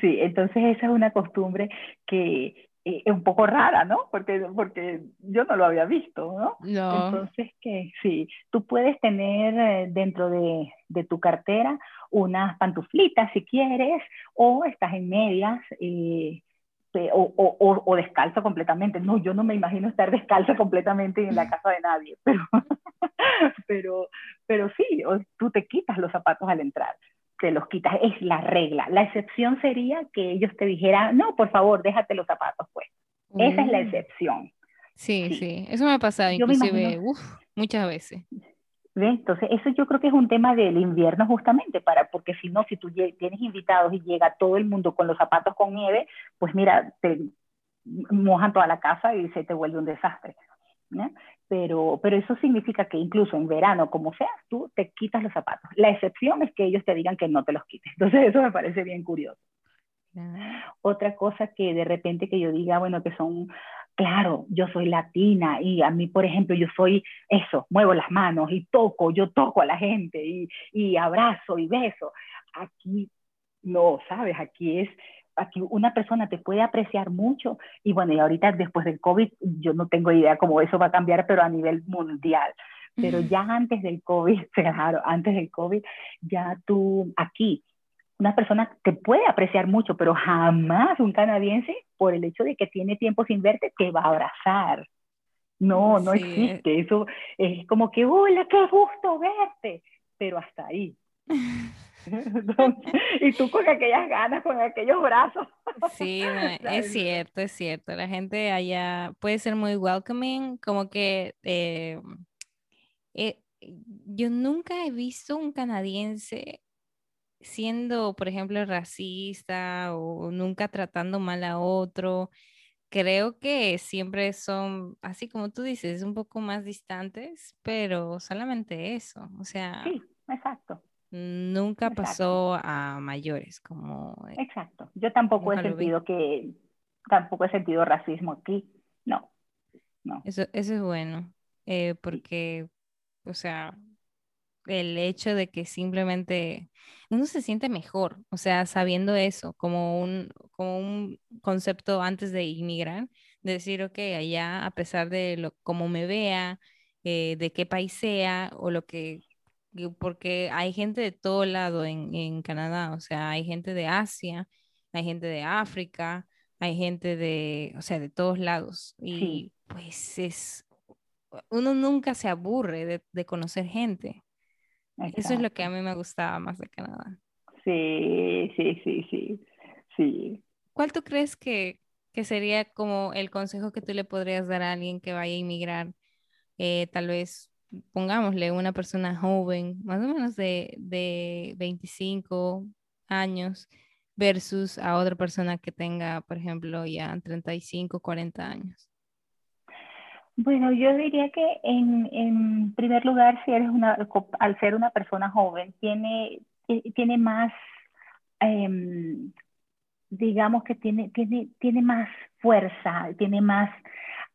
Sí. entonces esa es una costumbre que eh, es un poco rara, ¿no? Porque, porque yo no lo había visto, ¿no? No. Entonces, que sí, tú puedes tener eh, dentro de, de, tu cartera unas pantuflitas si quieres, o estás en medias. Eh, o, o, o, descalzo completamente. No, yo no me imagino estar descalza completamente en la casa de nadie, [LAUGHS] pero, pero, pero sí, tú te quitas los zapatos al entrar, te los quitas, es la regla. La excepción sería que ellos te dijeran, no, por favor, déjate los zapatos pues. Esa es la mm. excepción. Sí, sí, eso me ha pasado inclusive muchas veces. Entonces, eso yo creo que es un tema del invierno justamente, para, porque si no, si tú tienes invitados y llega todo el mundo con los zapatos con nieve, pues mira, te mojan toda la casa y se te vuelve un desastre. Pero, pero eso significa que incluso en verano, como sea, tú te quitas los zapatos. La excepción es que ellos te digan que no te los quites. Entonces, eso me parece bien curioso. Otra cosa que de repente que yo diga, bueno, que son claro, yo soy latina y a mí, por ejemplo, yo soy eso, muevo las manos y toco, yo toco a la gente y, y abrazo y beso. Aquí no, ¿sabes? Aquí es, aquí una persona te puede apreciar mucho y bueno, y ahorita después del COVID, yo no tengo idea cómo eso va a cambiar, pero a nivel mundial. Pero ya antes del COVID, [LAUGHS] claro, antes del COVID, ya tú aquí una persona te puede apreciar mucho, pero jamás un canadiense, por el hecho de que tiene tiempo sin verte, te va a abrazar. No, no existe. Eso es como que, hola, qué gusto verte, pero hasta ahí. [LAUGHS] [LAUGHS] y tú con aquellas ganas, con aquellos brazos. Sí, [LAUGHS] es cierto, es cierto. La gente allá puede ser muy welcoming, como que eh, eh, yo nunca he visto un canadiense siendo, por ejemplo, racista o nunca tratando mal a otro, creo que siempre son, así como tú dices, un poco más distantes, pero solamente eso, o sea. Sí, exacto. Nunca pasó a mayores, como. Eh, exacto. Yo tampoco he sentido que, tampoco he sentido racismo aquí, no. No. Eso, eso es bueno, eh, porque, o sea, el hecho de que simplemente uno se siente mejor, o sea, sabiendo eso, como un, como un concepto antes de inmigrar, de decir, ok, allá a pesar de lo, cómo me vea, eh, de qué país sea o lo que, porque hay gente de todo lado en, en Canadá, o sea, hay gente de Asia, hay gente de África, hay gente de, o sea, de todos lados. Y pues es, uno nunca se aburre de, conocer gente. Eso es lo que a mí me gustaba más de Canadá. Sí, sí, sí, sí, sí. ¿Cuál tú crees que, sería como el consejo que tú le podrías dar a alguien que vaya a inmigrar? Eh, tal vez, pongámosle, una persona joven, más o menos de, de 25 años, versus a otra persona que tenga, por ejemplo, ya 35, 40 años? Bueno, yo diría que en, primer lugar, si eres una, al ser una persona joven, tiene, tiene más, em, digamos que tiene, tiene, tiene más fuerza, tiene más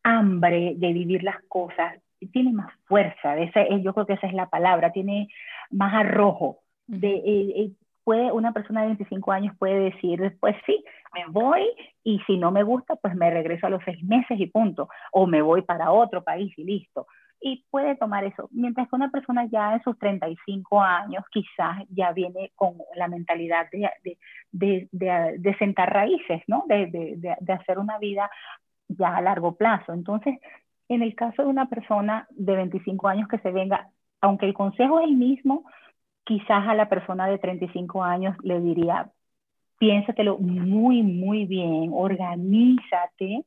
hambre de vivir las cosas, tiene más fuerza, yo creo que esa es la palabra, tiene más arrojo. De, eh, eh, puede, una persona de 25 años puede decir, pues sí, me voy y si no me gusta, pues me regreso a los seis meses y punto, o me voy para otro país y listo. Y puede tomar eso, mientras que una persona ya en sus 35 años quizás ya viene con la mentalidad de, de, de, de sentar raíces, ¿no? De, hacer una vida ya a largo plazo. Entonces, en el caso de una persona de 25 años que se venga, aunque el consejo es el mismo, quizás a la persona de 35 años le diría, piénsatelo muy, muy bien, organízate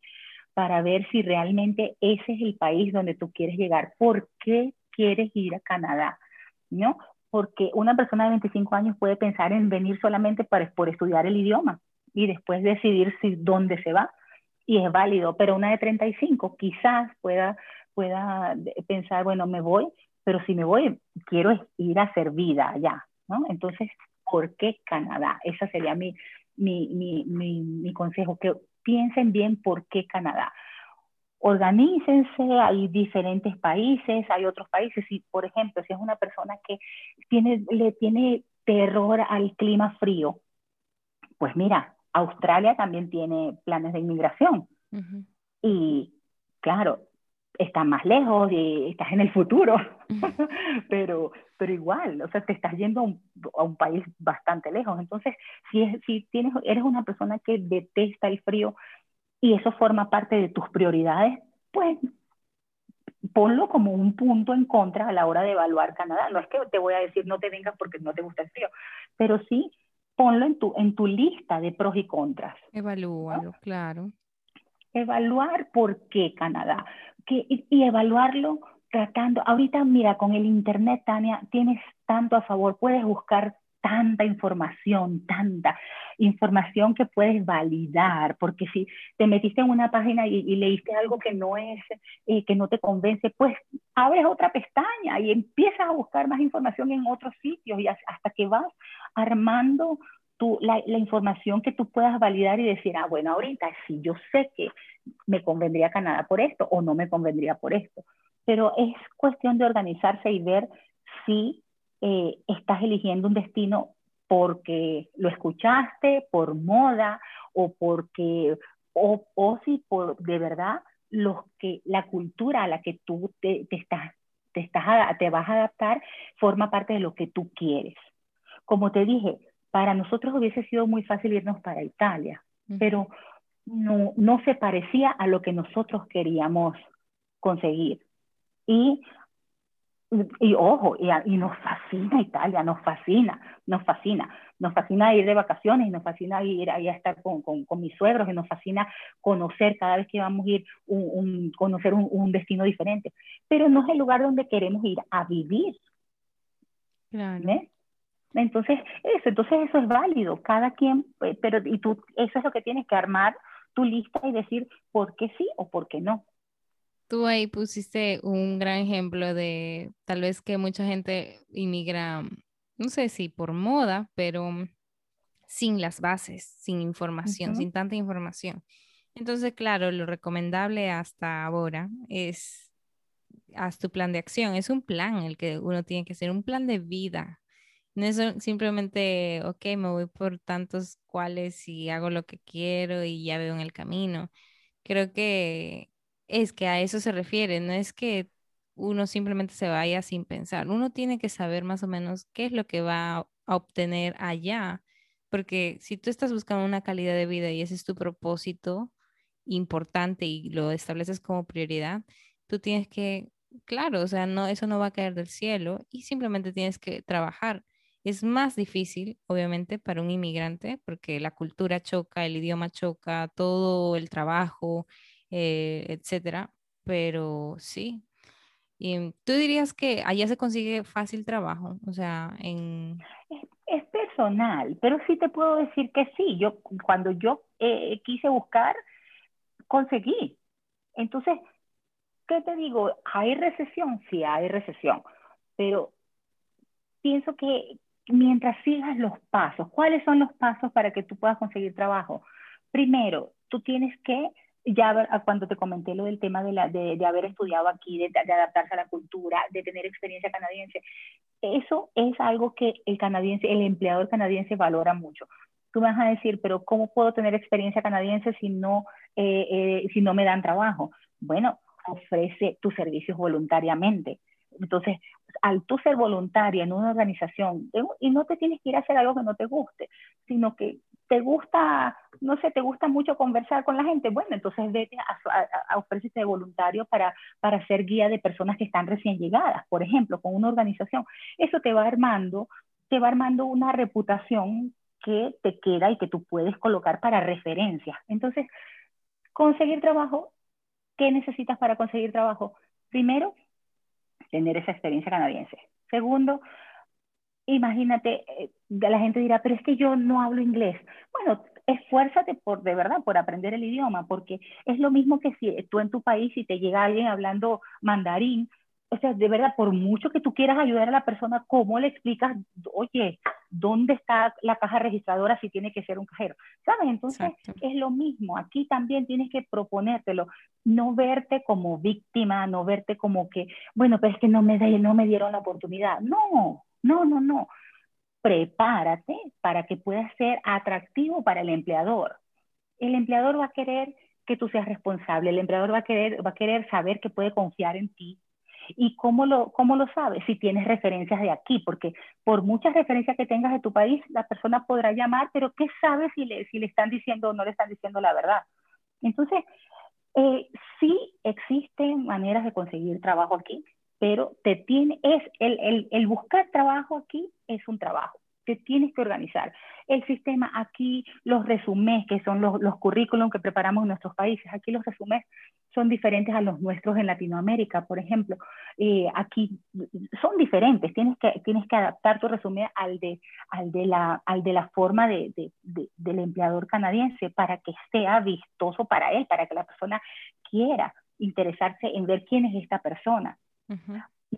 para ver si realmente ese es el país donde tú quieres llegar. ¿Por qué quieres ir a Canadá? ¿No? Porque una persona de 25 años puede pensar en venir solamente para, por estudiar el idioma y después decidir si dónde se va y es válido, pero una de 35 quizás pueda, pueda pensar, bueno, me voy pero si me voy, quiero ir a hacer vida allá, ¿no? Entonces, ¿por qué Canadá? Ese sería mi, mi, mi, mi, consejo, que piensen bien por qué Canadá. Organícense, hay diferentes países, hay otros países, y por ejemplo, si es una persona que tiene, le tiene terror al clima frío, pues mira, Australia también tiene planes de inmigración. Y claro, está más lejos y estás en el futuro, [LAUGHS] pero, pero igual, o sea, te estás yendo a un, a un país bastante lejos. Entonces, si, es, si tienes, eres una persona que detesta el frío y eso forma parte de tus prioridades, pues ponlo como un punto en contra a la hora de evaluar Canadá. No es que te voy a decir no te vengas porque no te gusta el frío, pero sí ponlo en tu, en tu lista de pros y contras. Evalúalo, claro. Evaluar por qué Canadá que, y, evaluarlo tratando, ahorita mira, con el Internet, Tania, tienes tanto a favor, puedes buscar tanta información, tanta información que puedes validar, porque si te metiste en una página y, leíste algo que no es, eh, que no te convence, pues abres otra pestaña y empiezas a buscar más información en otros sitios y hasta que vas armando la, la, información que tú puedas validar y decir, ah, bueno, ahorita sí, yo sé que me convendría Canadá por esto o no me convendría por esto. Pero es cuestión de organizarse y ver si eh, estás eligiendo un destino porque lo escuchaste, por moda o porque, o, o si por de verdad los que, la cultura a la que tú te, te estás, te, estás, te vas a adaptar forma parte de lo que tú quieres. Como te dije, para nosotros hubiese sido muy fácil irnos para Italia, pero no, no se parecía a lo que nosotros queríamos conseguir. Y, y, ojo, y, nos fascina Italia, nos fascina, nos fascina. Nos fascina ir de vacaciones nos fascina ir ahí a estar con, con, con, mis suegros y nos fascina conocer cada vez que vamos a ir, un, conocer un, un, destino diferente. Pero no es el lugar donde queremos ir a vivir. Entonces, eso, entonces eso es válido, cada quien, eh, pero y tú, eso es lo que tienes que armar tu lista y decir por qué sí o por qué no. Tú ahí pusiste un gran ejemplo de tal vez que mucha gente inmigra, no sé si por moda, pero sin las bases, sin información, sin tanta información. Entonces, claro, lo recomendable hasta ahora es haz tu plan de acción. Es un plan el que uno tiene que hacer, un plan de vida. No es simplemente, ok, me voy por tantos cuales y hago lo que quiero y ya veo en el camino. Creo que es que a eso se refiere, no es que uno simplemente se vaya sin pensar. Uno tiene que saber más o menos qué es lo que va a obtener allá, porque si tú estás buscando una calidad de vida y ese es tu propósito importante y lo estableces como prioridad, tú tienes que, claro, o sea, no, eso no va a caer del cielo y simplemente tienes que trabajar. Es más difícil, obviamente, para un inmigrante, porque la cultura choca, el idioma choca, todo el trabajo, eh, etcétera. Pero sí. Y, ¿Tú dirías que allá se consigue fácil trabajo? O sea, en... Es, personal, pero sí te puedo decir que sí. Yo, cuando yo eh, quise buscar, conseguí. Entonces, ¿qué te digo? ¿Hay recesión? Sí, hay recesión. Pero pienso que, mientras sigas los pasos, ¿cuáles son los pasos para que tú puedas conseguir trabajo? Primero, tú tienes que, ya cuando te comenté lo del tema de, de, haber estudiado aquí, de, de, adaptarse a la cultura, de tener experiencia canadiense, eso es algo que el canadiense, el empleador canadiense valora mucho. Tú me vas a decir, pero ¿cómo puedo tener experiencia canadiense si no, eh, eh, si no me dan trabajo? Bueno, ofrece tus servicios voluntariamente. Entonces, al tú ser voluntaria en una organización, y no te tienes que ir a hacer algo que no te guste, sino que te gusta, no sé, te gusta mucho conversar con la gente, bueno, entonces vete a, ofrecerte de voluntario para, para ser guía de personas que están recién llegadas, por ejemplo, con una organización. Eso te va armando, te va armando una reputación que te queda y que tú puedes colocar para referencia. Entonces, conseguir trabajo, ¿qué necesitas para conseguir trabajo? Primero, tener esa experiencia canadiense. Segundo, imagínate, eh, la gente dirá, pero es que yo no hablo inglés. Bueno, esfuérzate por, de verdad, por aprender el idioma, porque es lo mismo que si tú en tu país, si te llega alguien hablando mandarín, o sea, de verdad, por mucho que tú quieras ayudar a la persona, ¿cómo le explicas, oye, dónde está la caja registradora si tiene que ser un cajero? ¿Sabes? Entonces, es lo mismo. Aquí también tienes que proponértelo. No verte como víctima, no verte como que, bueno, pero es que no me, no me dieron la oportunidad. No, no, no, no. Prepárate para que puedas ser atractivo para el empleador. El empleador va a querer que tú seas responsable, el empleador va a querer, va a querer saber que puede confiar en ti, ¿Y cómo lo, cómo lo sabes? Si tienes referencias de aquí, porque por muchas referencias que tengas de tu país, la persona podrá llamar, pero ¿qué sabes si le, si le están diciendo o no le están diciendo la verdad? Entonces, eh, sí existen maneras de conseguir trabajo aquí, pero te tiene, es el, el, el buscar trabajo aquí es un trabajo te tienes que organizar. El sistema aquí, los resumés, que son los, los currículums que preparamos en nuestros países, aquí los resumés son diferentes a los nuestros en Latinoamérica, por ejemplo. Eh, aquí son diferentes, tienes que, tienes que adaptar tu resumen al de, al de, la, al de la forma de, de, del empleador canadiense para que sea vistoso para él, para que la persona quiera interesarse en ver quién es esta persona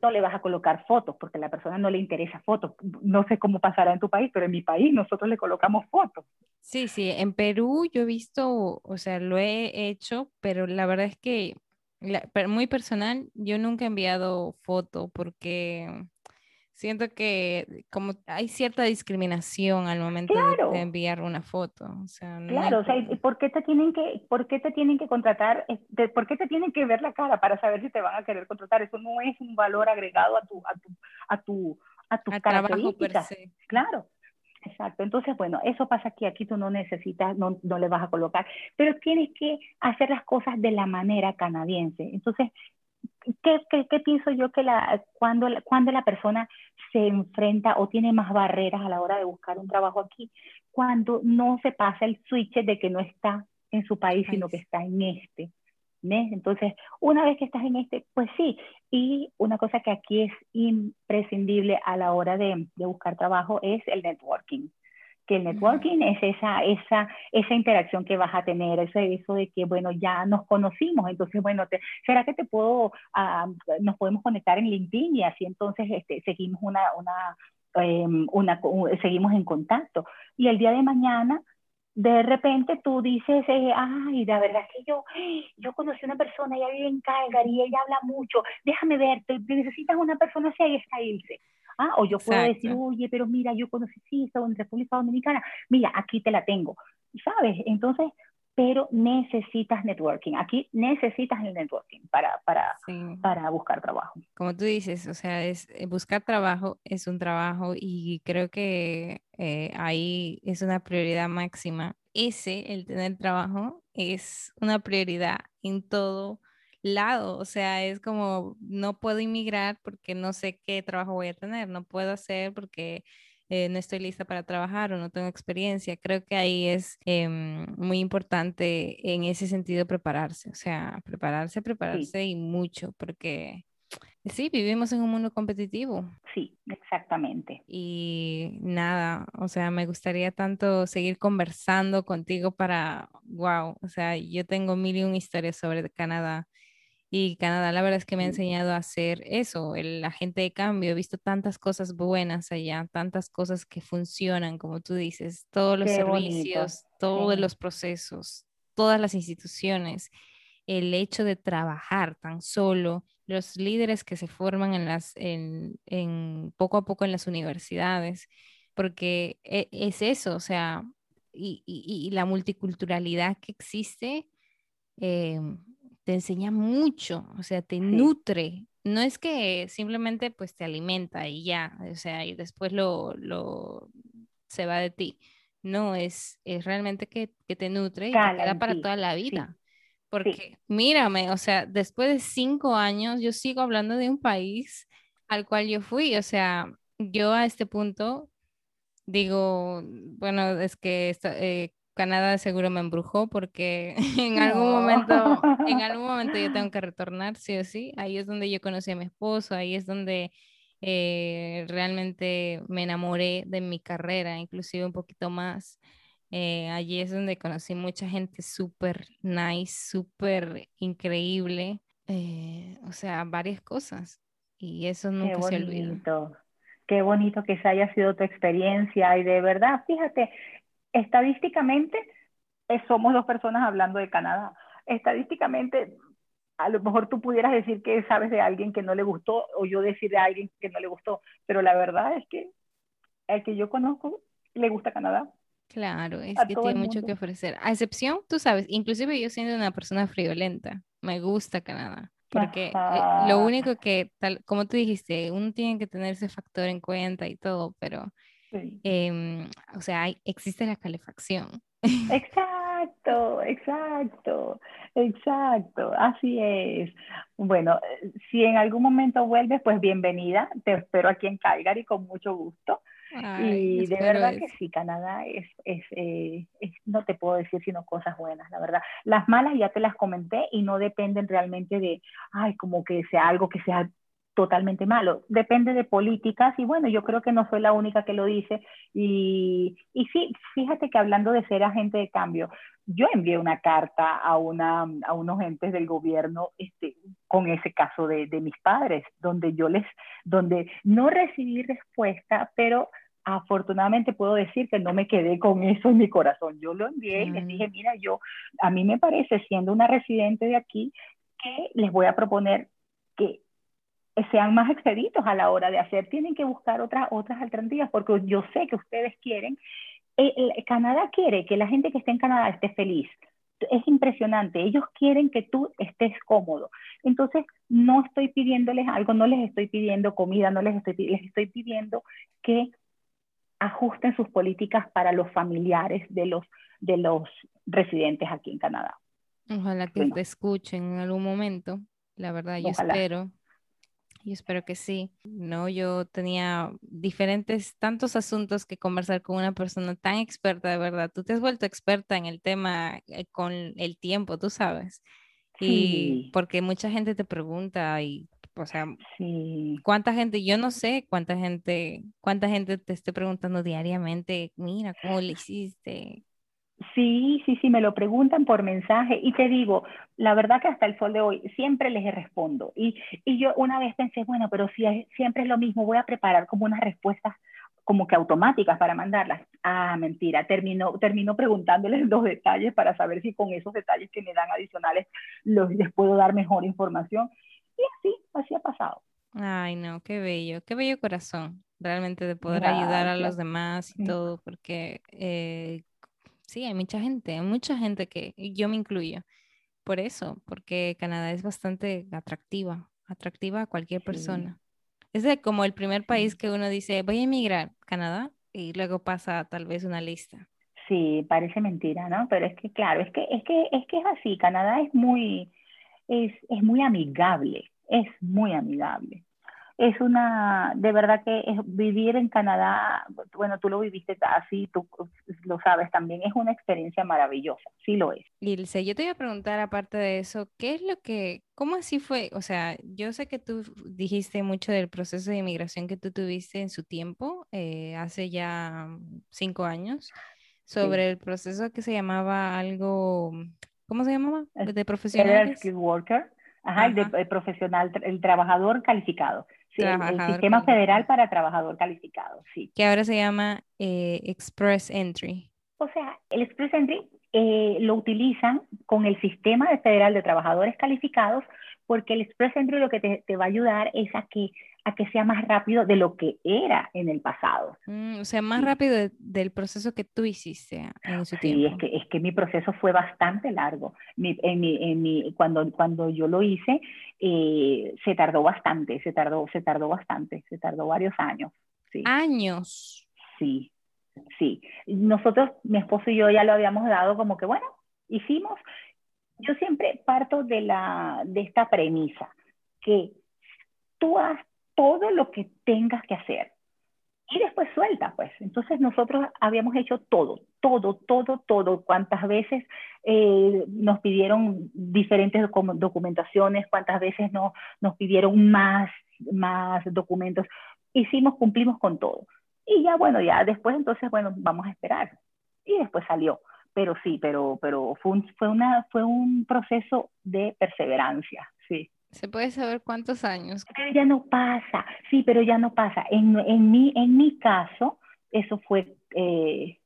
no le vas a colocar fotos porque a la persona no le interesa fotos. No sé cómo pasará en tu país, pero en mi país nosotros le colocamos fotos. Sí, sí, en Perú yo he visto, o sea, lo he hecho, pero la verdad es que muy personal, yo nunca he enviado foto porque siento que como hay cierta discriminación al momento de, enviar una foto. O sea, claro, o sea, ¿por qué te tienen que, por qué te tienen que contratar? ¿Por qué te tienen que ver la cara para saber si te van a querer contratar? Eso no es un valor agregado a tu, a tu, a tu, a tu trabajo per se. Claro. Exacto. Entonces, bueno, eso pasa aquí. Aquí tú no necesitas, no, no le vas a colocar, pero tienes que hacer las cosas de la manera canadiense. Entonces, ¿qué, qué, pienso yo que la, cuando, cuando la persona se enfrenta o tiene más barreras a la hora de buscar un trabajo aquí? Cuando no se pasa el switch de que no está en su país, sino que está en este. Entonces, una vez que estás en este, pues sí. Y una cosa que aquí es imprescindible a la hora de, de buscar trabajo es el networking que el networking es esa, esa, esa interacción que vas a tener, eso, eso de que, bueno, ya nos conocimos, entonces, bueno, te, ¿será que te puedo, uh, nos podemos conectar en LinkedIn y así entonces este, seguimos una, una, um, una, seguimos en contacto? Y el día de mañana, de repente tú dices, eh, ay, la verdad es que yo, yo conocí una persona, ella vive en Calgary, ella habla mucho, déjame ver, necesitas una persona así, ahí está Ilse Ah, o yo puedo decir, oye, pero mira, yo conocí sí, estaba en República Dominicana, mira, aquí te la tengo, ¿sabes? Entonces, pero necesitas networking. Aquí necesitas el networking para, para, para buscar trabajo. Como tú dices, o sea, es, eh, buscar trabajo es un trabajo y creo que eh, ahí es una prioridad máxima. Ese, el tener trabajo, es una prioridad en todo lado, o sea, es como no puedo inmigrar porque no sé qué trabajo voy a tener, no puedo hacer porque eh, no estoy lista para trabajar o no tengo experiencia. Creo que ahí es em, muy importante en ese sentido prepararse, o sea, prepararse, prepararse y mucho, porque sí, vivimos en un mundo competitivo. Sí, exactamente. Y nada, o sea, me gustaría tanto seguir conversando contigo para, wow, o sea, yo tengo mil y un historias sobre Canadá y Canadá, la verdad es que me ha enseñado a hacer eso, el agente de cambio. He visto tantas cosas buenas allá, tantas cosas que funcionan, como tú dices, todos los servicios, todos los procesos, todas las instituciones, el hecho de trabajar tan solo, los líderes que se forman en las, en, en poco a poco en las universidades, porque e, es eso, o sea, y, y, y la multiculturalidad que existe. Eh, te enseña mucho, o sea, te nutre. No es que simplemente pues te alimenta y ya, o sea, y después lo, lo se va de ti. No, es, es realmente que, que te nutre y te queda para toda la vida. Porque mírame, o sea, después de cinco años yo sigo hablando de un país al cual yo fui, o sea, yo a este punto digo, bueno, es que eh, Canadá seguro me embrujó porque [LAUGHS] en algún momento, en [LAUGHS] algún momento yo tengo que retornar, sí o sí. Ahí es donde yo conocí a mi esposo, ahí es donde eh, realmente me enamoré de mi carrera, inclusive un poquito más. Eh, allí es donde conocí mucha gente súper nice, súper increíble, eh, o sea, varias cosas. Y eso nunca se olvida. Qué bonito que esa haya sido tu experiencia y de verdad, fíjate, estadísticamente eh, somos dos personas hablando de Canadá. Estadísticamente, a lo mejor tú pudieras decir que sabes de alguien que no le gustó o yo decir de alguien que no le gustó, pero la verdad es que el que yo conozco le gusta Canadá. Claro, es que tiene mucho que ofrecer. A excepción, tú sabes, inclusive yo siendo una persona friolenta, me gusta Canadá. Porque eh, lo único que, tal, como tú dijiste, uno tiene que tener ese factor en cuenta y todo, pero Em, o sea, existe la calefacción. Exacto, exacto, exacto, así es. Bueno, si en algún momento vuelves, pues bienvenida, te espero aquí en Calgary con mucho gusto. y de verdad que sí, Canadá es, eh, es, no te puedo decir sino cosas buenas, la verdad. Las malas ya te las comenté y no dependen realmente de, ay, como que sea algo que sea totalmente malo. Depende de políticas y bueno, yo creo que no soy la única que lo dice. Y, y sí, fíjate que hablando de ser agente de cambio, yo envié una carta a, una, a unos entes del gobierno este, con ese caso de, de mis padres, donde yo les, donde no recibí respuesta, pero afortunadamente puedo decir que no me quedé con eso en mi corazón. Yo lo envié y les mm. dije, mira, yo, a mí me parece, siendo una residente de aquí, que les voy a proponer que sean más expeditos a la hora de hacer, tienen que buscar otras, otras alternativas, porque yo sé que ustedes quieren, eh, Canadá quiere que la gente que esté en Canadá esté feliz. Es impresionante, ellos quieren que tú estés cómodo. Entonces, no estoy pidiéndoles algo, no les estoy pidiendo comida, no les estoy, les estoy pidiendo que ajusten sus políticas para los familiares de los, de los residentes aquí en Canadá. Ojalá que te escuchen en algún momento. La verdad, yo espero yo espero que sí. No, yo tenía diferentes, tantos asuntos que conversar con una persona tan experta, de verdad. Tú te has vuelto experta en el tema eh, con el tiempo, tú sabes. Y porque mucha gente te pregunta y, o sea, cuánta gente, yo no sé cuánta gente, cuánta gente te esté preguntando diariamente, mira, ¿cómo le hiciste? Sí, sí, sí, me lo preguntan por mensaje y te digo, la verdad que hasta el sol de hoy siempre les respondo. Y, y yo una vez pensé, bueno, pero si siempre es lo mismo, voy a preparar como unas respuestas como que automáticas para mandarlas. Ah, mentira, termino, termino preguntándoles [LAUGHS] los detalles para saber si con esos detalles que me dan adicionales los, les puedo dar mejor información. Y así, así ha pasado. Ay, no, qué bello, qué bello corazón. realmente de poder ayudar a los demás y todo, porque eh, sí, hay mucha gente, hay mucha gente que, yo me incluyo, por eso, porque Canadá es bastante atractiva, atractiva a cualquier persona. Es de como el primer país que uno dice, voy a emigrar, Canadá, y luego pasa tal vez una lista. Sí, parece mentira, ¿no? Pero es que claro, es que es que es que es así. Canadá es muy es, es muy amigable, es muy amigable es una, de verdad que es, vivir en Canadá, bueno, tú lo viviste así, tú lo sabes también, es una experiencia maravillosa, sí lo es. Ilse, yo te iba a preguntar aparte de eso, ¿qué es lo que, cómo así fue? O sea, yo sé que tú dijiste mucho del proceso de inmigración que tú tuviste en su tiempo, eh, hace ya cinco años, sobre el proceso que se llamaba algo, ¿cómo se llamaba? De profesionales. Worker. Ajá, El, profesional, el trabajador calificado. Sí, el, sistema federal para trabajador calificado, sí. Que ahora se llama eh, Express Entry. O sea, el Express Entry eh, lo utilizan con el sistema federal de trabajadores calificados porque el Express Entry lo que te, te va a ayudar es a que a que sea más rápido de lo que era en el pasado. Mm, o sea, más rápido del proceso que tú hiciste en su tiempo. Sí, es que, es que mi proceso fue bastante largo. en mi, en mi, cuando, cuando yo lo hice, eh, se tardó bastante, se tardó, se tardó bastante, se tardó varios años. Sí. ¿Años? Sí, sí. Nosotros, mi esposo y yo ya lo habíamos dado como que, bueno, hicimos. Yo siempre parto de, la, de esta premisa, que tú has todo lo que tengas que hacer. Y después suelta, pues. Entonces nosotros habíamos hecho todo, todo, todo, todo. Cuántas veces eh, nos pidieron diferentes documentaciones, cuántas veces no, nos pidieron más, más documentos. Hicimos, cumplimos con todo. Y ya, bueno, ya después entonces, bueno, vamos a esperar. Y después salió. Pero sí, pero, pero fue, un, fue, una, fue un proceso de perseverancia, sí. ¿Se puede saber cuántos años? Pero ya no pasa, sí, pero ya no pasa. En, en, mi, en mi caso, eso fue, eh,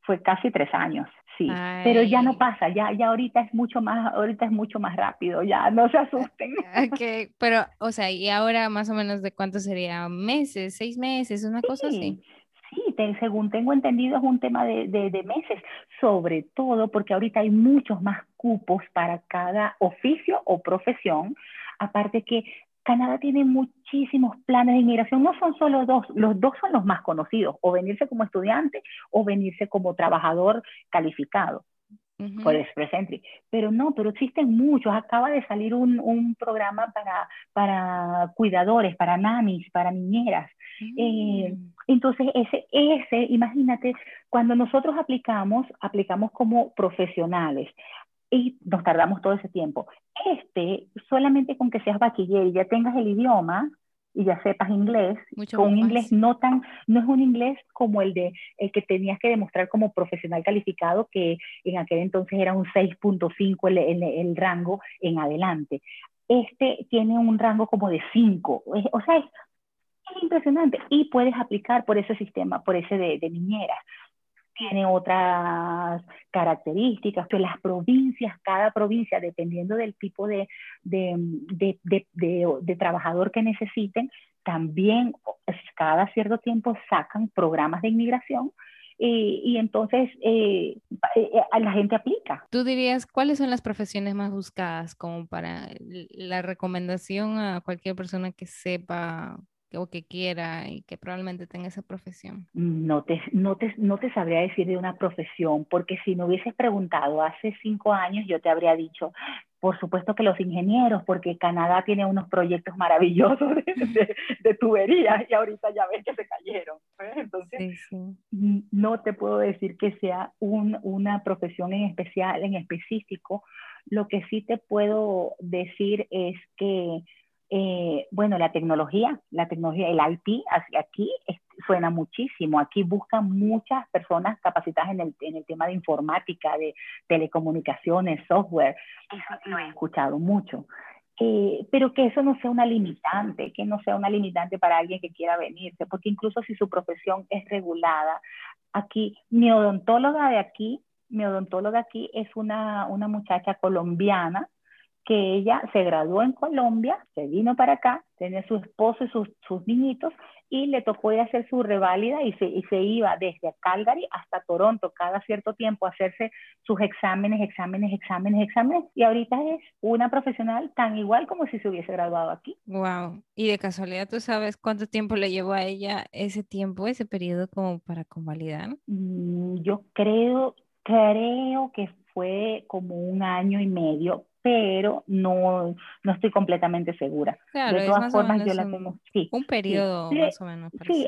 fue casi tres años, sí. Pero ya no pasa, ya, ya ahorita es mucho más, ahorita es mucho más rápido, ya no se asusten. [LAUGHS] Ok, pero, o sea, ¿y ahora más o menos de cuánto sería? ¿Meses, seis meses, una cosa así? Sí, según tengo entendido es un tema de, de, meses, sobre todo porque ahorita hay muchos más cupos para cada oficio o profesión, aparte que Canadá tiene muchísimos planes de inmigración, no son solo dos, los dos son los más conocidos, o venirse como estudiante o venirse como trabajador calificado por Express Entry. Pero no, pero existen muchos. Acaba de salir un, un programa para, para cuidadores, para nanis, para niñeras. Eh, mm. Entonces, ese, ese, imagínate, cuando nosotros aplicamos, aplicamos como profesionales y nos tardamos todo ese tiempo. Este, solamente con que seas bachiller y ya tengas el idioma, y ya sepas inglés, con un inglés no tan, no es un inglés como el de el que tenías que demostrar como profesional calificado, que en aquel entonces era un 6.5 el, el, el, rango en adelante. Este tiene un rango como de 5, o sea, es, impresionante y puedes aplicar por ese sistema, por ese de, de niñeras tiene otras características, que las provincias, cada provincia, dependiendo del tipo de, de, trabajador que necesiten, también cada cierto tiempo sacan programas de inmigración y, entonces eh, eh, la gente aplica. ¿Tú dirías cuáles son las profesiones más buscadas como para la recomendación a cualquier persona que sepa o que quiera y que probablemente tenga esa profesión? No te, no, te, no te sabría decir de una profesión, porque si me hubieses preguntado hace cinco años, yo te habría dicho, por supuesto que los ingenieros, porque Canadá tiene unos proyectos maravillosos de, [LAUGHS] de, tuberías y ahorita ya ves que se cayeron. Entonces, no te puedo decir que sea un, una profesión en especial, en específico. Lo que sí te puedo decir es que eh, bueno, la tecnología, la tecnología, el IT, aquí suena muchísimo. Aquí buscan muchas personas capacitadas en el, en el tema de informática, de telecomunicaciones, software. Eso lo he escuchado mucho. Eh, pero que eso no sea una limitante, que no sea una limitante para alguien que quiera venirse, porque incluso si su profesión es regulada, aquí, mi odontóloga de aquí, mi odontóloga aquí es una, una muchacha colombiana que ella se graduó en Colombia, se vino para acá, tenía su esposo y sus, sus niñitos, y le tocó de hacer su reválida y se, y se iba desde Calgary hasta Toronto cada cierto tiempo a hacerse sus exámenes, exámenes, exámenes, exámenes. Y ahorita es una profesional tan igual como si se hubiese graduado aquí. Wow. Y de casualidad, ¿tú sabes cuánto tiempo le llevó a ella ese tiempo, ese periodo como para convalidar? Mm, yo creo, creo que fue como un año y medio, pero no, no estoy completamente segura. de todas formas, yo la tengo. Sí, un periodo más o menos. Sí,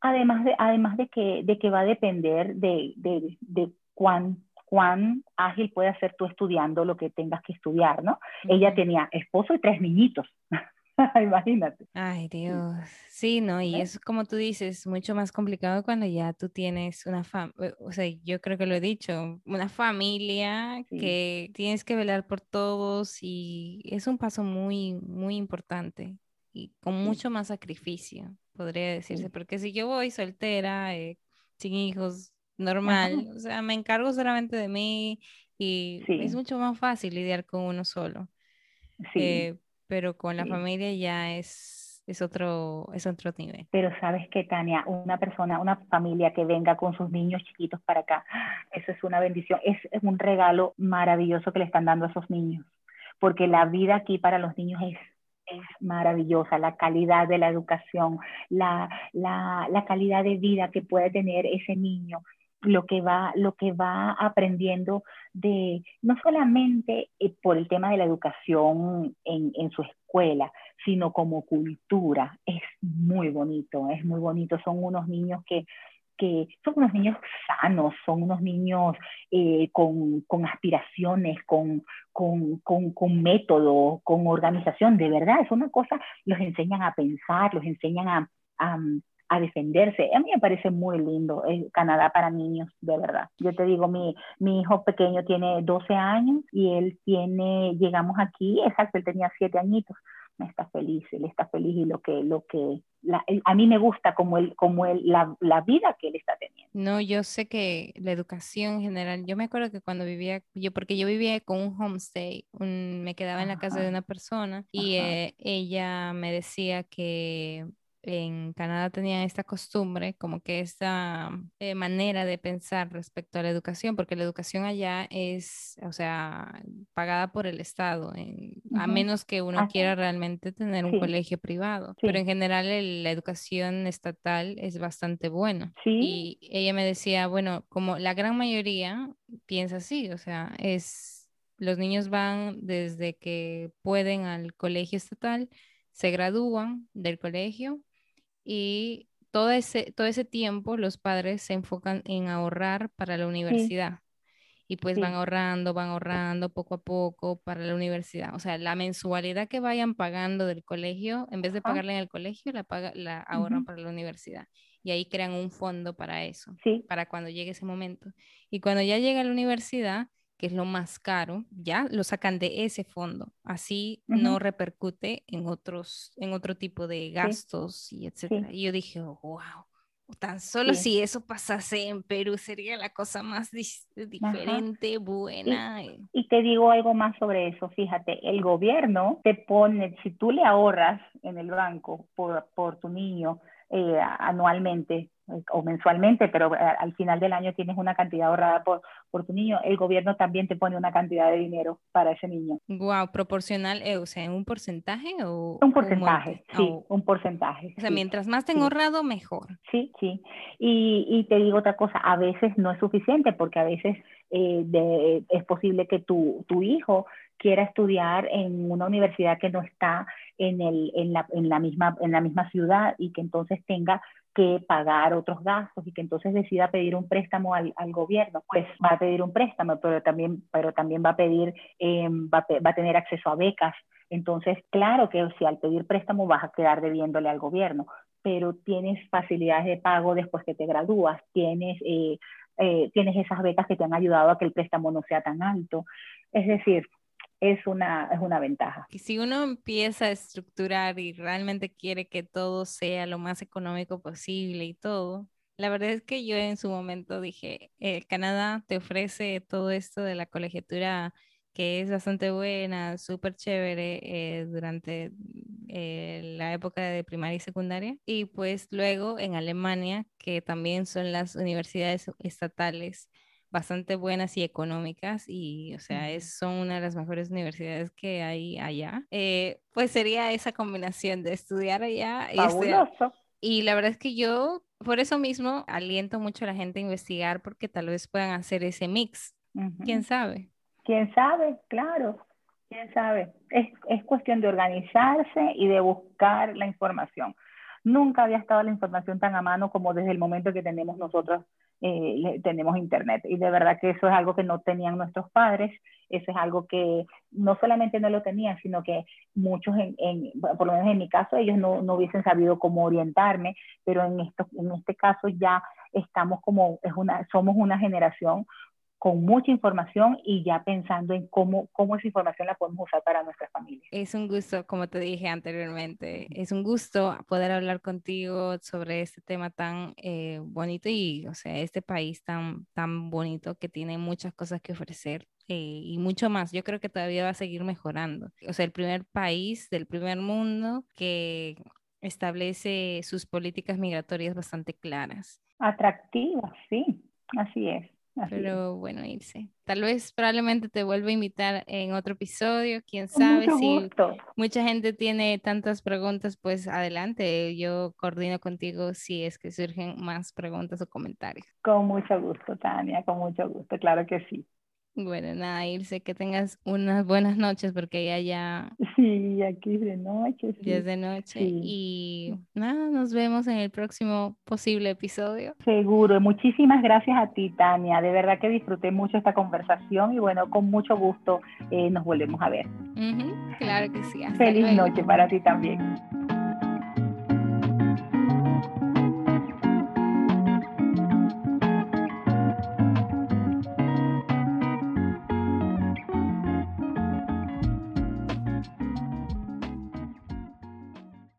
además de, además de que, de que va a depender de, de, de cuán, cuán ágil puede ser tú estudiando lo que tengas que estudiar, ¿no? Ella tenía esposo y tres niñitos. [LAUGHS] [LAUGHS] Imagínate. Ay, Dios. Sí, ¿no? Y es como tú dices, mucho más complicado cuando ya tú tienes una familia, eh, o sea, yo creo que lo he dicho, una familia que tienes que velar por todos y es un paso muy, muy importante y con mucho más sacrificio, podría decirse, porque si yo voy soltera, eh, sin hijos, normal, o sea, me encargo solamente de mí y es mucho más fácil lidiar con uno solo. Sí. Eh, pero con la familia ya es, es, otro, es otro nivel. Pero sabes que, Tania, una persona, una familia que venga con sus niños chiquitos para acá, eso es una bendición, es, es un regalo maravilloso que le están dando a esos niños, porque la vida aquí para los niños es es maravillosa, la calidad de la educación, la, la, la, calidad de vida que puede tener ese niño, lo que va, lo que va aprendiendo de, no solamente eh, por el tema de la educación en, en, su escuela, sino como cultura. Es muy bonito, es muy bonito. Son unos niños que, que son unos niños sanos, son unos niños eh, con, con, aspiraciones, con, con, con, método, con organización. De verdad, es una cosa, los enseñan a pensar, los enseñan a, a a defenderse. A mí me parece muy lindo el Canadá para niños, de verdad. Yo te digo, mi, mi hijo pequeño tiene 12 años y él tiene, llegamos aquí, exacto, él tenía 7 añitos. Me está feliz, él está feliz y lo que, lo que, a mí me gusta como él, como él, la, la, vida que él está teniendo. No, yo sé que la educación en general, yo me acuerdo que cuando vivía, yo porque yo vivía con un homestay, me quedaba en la casa de una persona y eh, ella me decía que en Canadá tenían esta costumbre, como que esta eh, manera de pensar respecto a la educación, porque la educación allá es, o sea, pagada por el Estado, a menos que uno quiera realmente tener un colegio privado. Pero en general la educación estatal es bastante buena. Y ella me decía, bueno, como la gran mayoría piensa así, o sea, es, los niños van desde que pueden al colegio estatal, se gradúan del colegio y todo ese, todo ese tiempo los padres se enfocan en ahorrar para la universidad. Y pues van ahorrando, van ahorrando poco a poco para la universidad. O sea, la mensualidad que vayan pagando del colegio, en vez de pagarla en el colegio, la, paga, la ahorran para la universidad. Y ahí crean un fondo para eso, para cuando llegue ese momento. Y cuando ya llega a la universidad, que es lo más caro, ya lo sacan de ese fondo. Así no repercute en otros, en otro tipo de gastos y etcétera. Y yo dije, wow, tan solo si eso pasase en Perú sería la cosa más diferente, buena. Y, te digo algo más sobre eso, fíjate, el gobierno te pone, si tú le ahorras en el banco por, por tu niño eh, anualmente, o mensualmente, pero eh, al final del año tienes una cantidad ahorrada por, por tu niño, el gobierno también te pone una cantidad de dinero para ese niño. Wow, proporcional, eh, o sea, ¿un porcentaje o? Un porcentaje, sí, ah, un porcentaje. O sea, mientras más tengo ahorrado, mejor. Sí, sí. Y, y, te digo otra cosa, a veces no es suficiente porque a veces eh, de, es posible que tu, tu hijo quiera estudiar en una universidad que no está en, el, en, la, en, la misma, en la misma ciudad y que entonces tenga que pagar otros gastos y que entonces decida pedir un préstamo al, al gobierno, pues va a pedir un préstamo, pero también, pero también va a pedir, eh, va, va, a tener acceso a becas. Entonces, claro que si al pedir préstamo vas a quedar debiéndole al gobierno, pero tienes facilidades de pago después que te gradúas, tienes, eh, eh, tienes esas becas que te han ayudado a que el préstamo no sea tan alto. Es decir, es una, es una ventaja. Y si uno empieza a estructurar y realmente quiere que todo sea lo más económico posible y todo, la verdad es que yo en su momento dije, eh, Canadá te ofrece todo esto de la colegiatura que es bastante buena, súper chévere eh, durante eh, la época de primaria y secundaria. Y pues luego en Alemania, que también son las universidades estatales bastante buenas y económicas y, o sea, es, son una de las mejores universidades que hay allá. Eh, pues sería esa combinación de estudiar allá y Fabuloso. Y la verdad es que yo, por eso mismo, aliento mucho a la gente a investigar porque tal vez puedan hacer ese mix. ¿Quién sabe? ¿Quién sabe? Claro. ¿Quién sabe? Es, es cuestión de organizarse y de buscar la información. Nunca había estado la información tan a mano como desde el momento que tenemos nosotros eh, tenemos internet. Y de verdad que eso es algo que no tenían nuestros padres, eso es algo que no solamente no lo tenían, sino que muchos, en, en, por lo menos en mi caso, ellos no, no, hubiesen sabido cómo orientarme, pero en, esto, en este caso ya estamos como, es una, somos una generación con mucha información y ya pensando en cómo, cómo esa información la podemos usar para nuestras familias. Es un gusto, como te dije anteriormente, es un gusto poder hablar contigo sobre este tema tan eh, bonito y, o sea, este país tan, tan bonito que tiene muchas cosas que ofrecer. Eh, y mucho más. Yo creo que todavía va a seguir mejorando. O sea, el primer país del primer mundo que establece sus políticas migratorias bastante claras. Atractivas, sí, así es. Pero bueno, irse. Tal vez probablemente te vuelva a invitar en otro episodio, quién sabe si mucha gente tiene tantas preguntas, pues adelante, yo coordino contigo si es que surgen más preguntas o comentarios. Con mucho gusto, Tania, con mucho gusto, claro que sí. Bueno, nada, Irse, que tengas unas buenas noches porque ya ya... [LAUGHS] Sí, aquí es de noche. Ya es de noche. Y nada, nos vemos en el próximo posible episodio. Seguro. Muchísimas gracias a ti, Tania. De verdad que disfruté mucho esta conversación y bueno, con mucho gusto eh, nos volvemos a ver. Claro que sí. Feliz noche para ti también.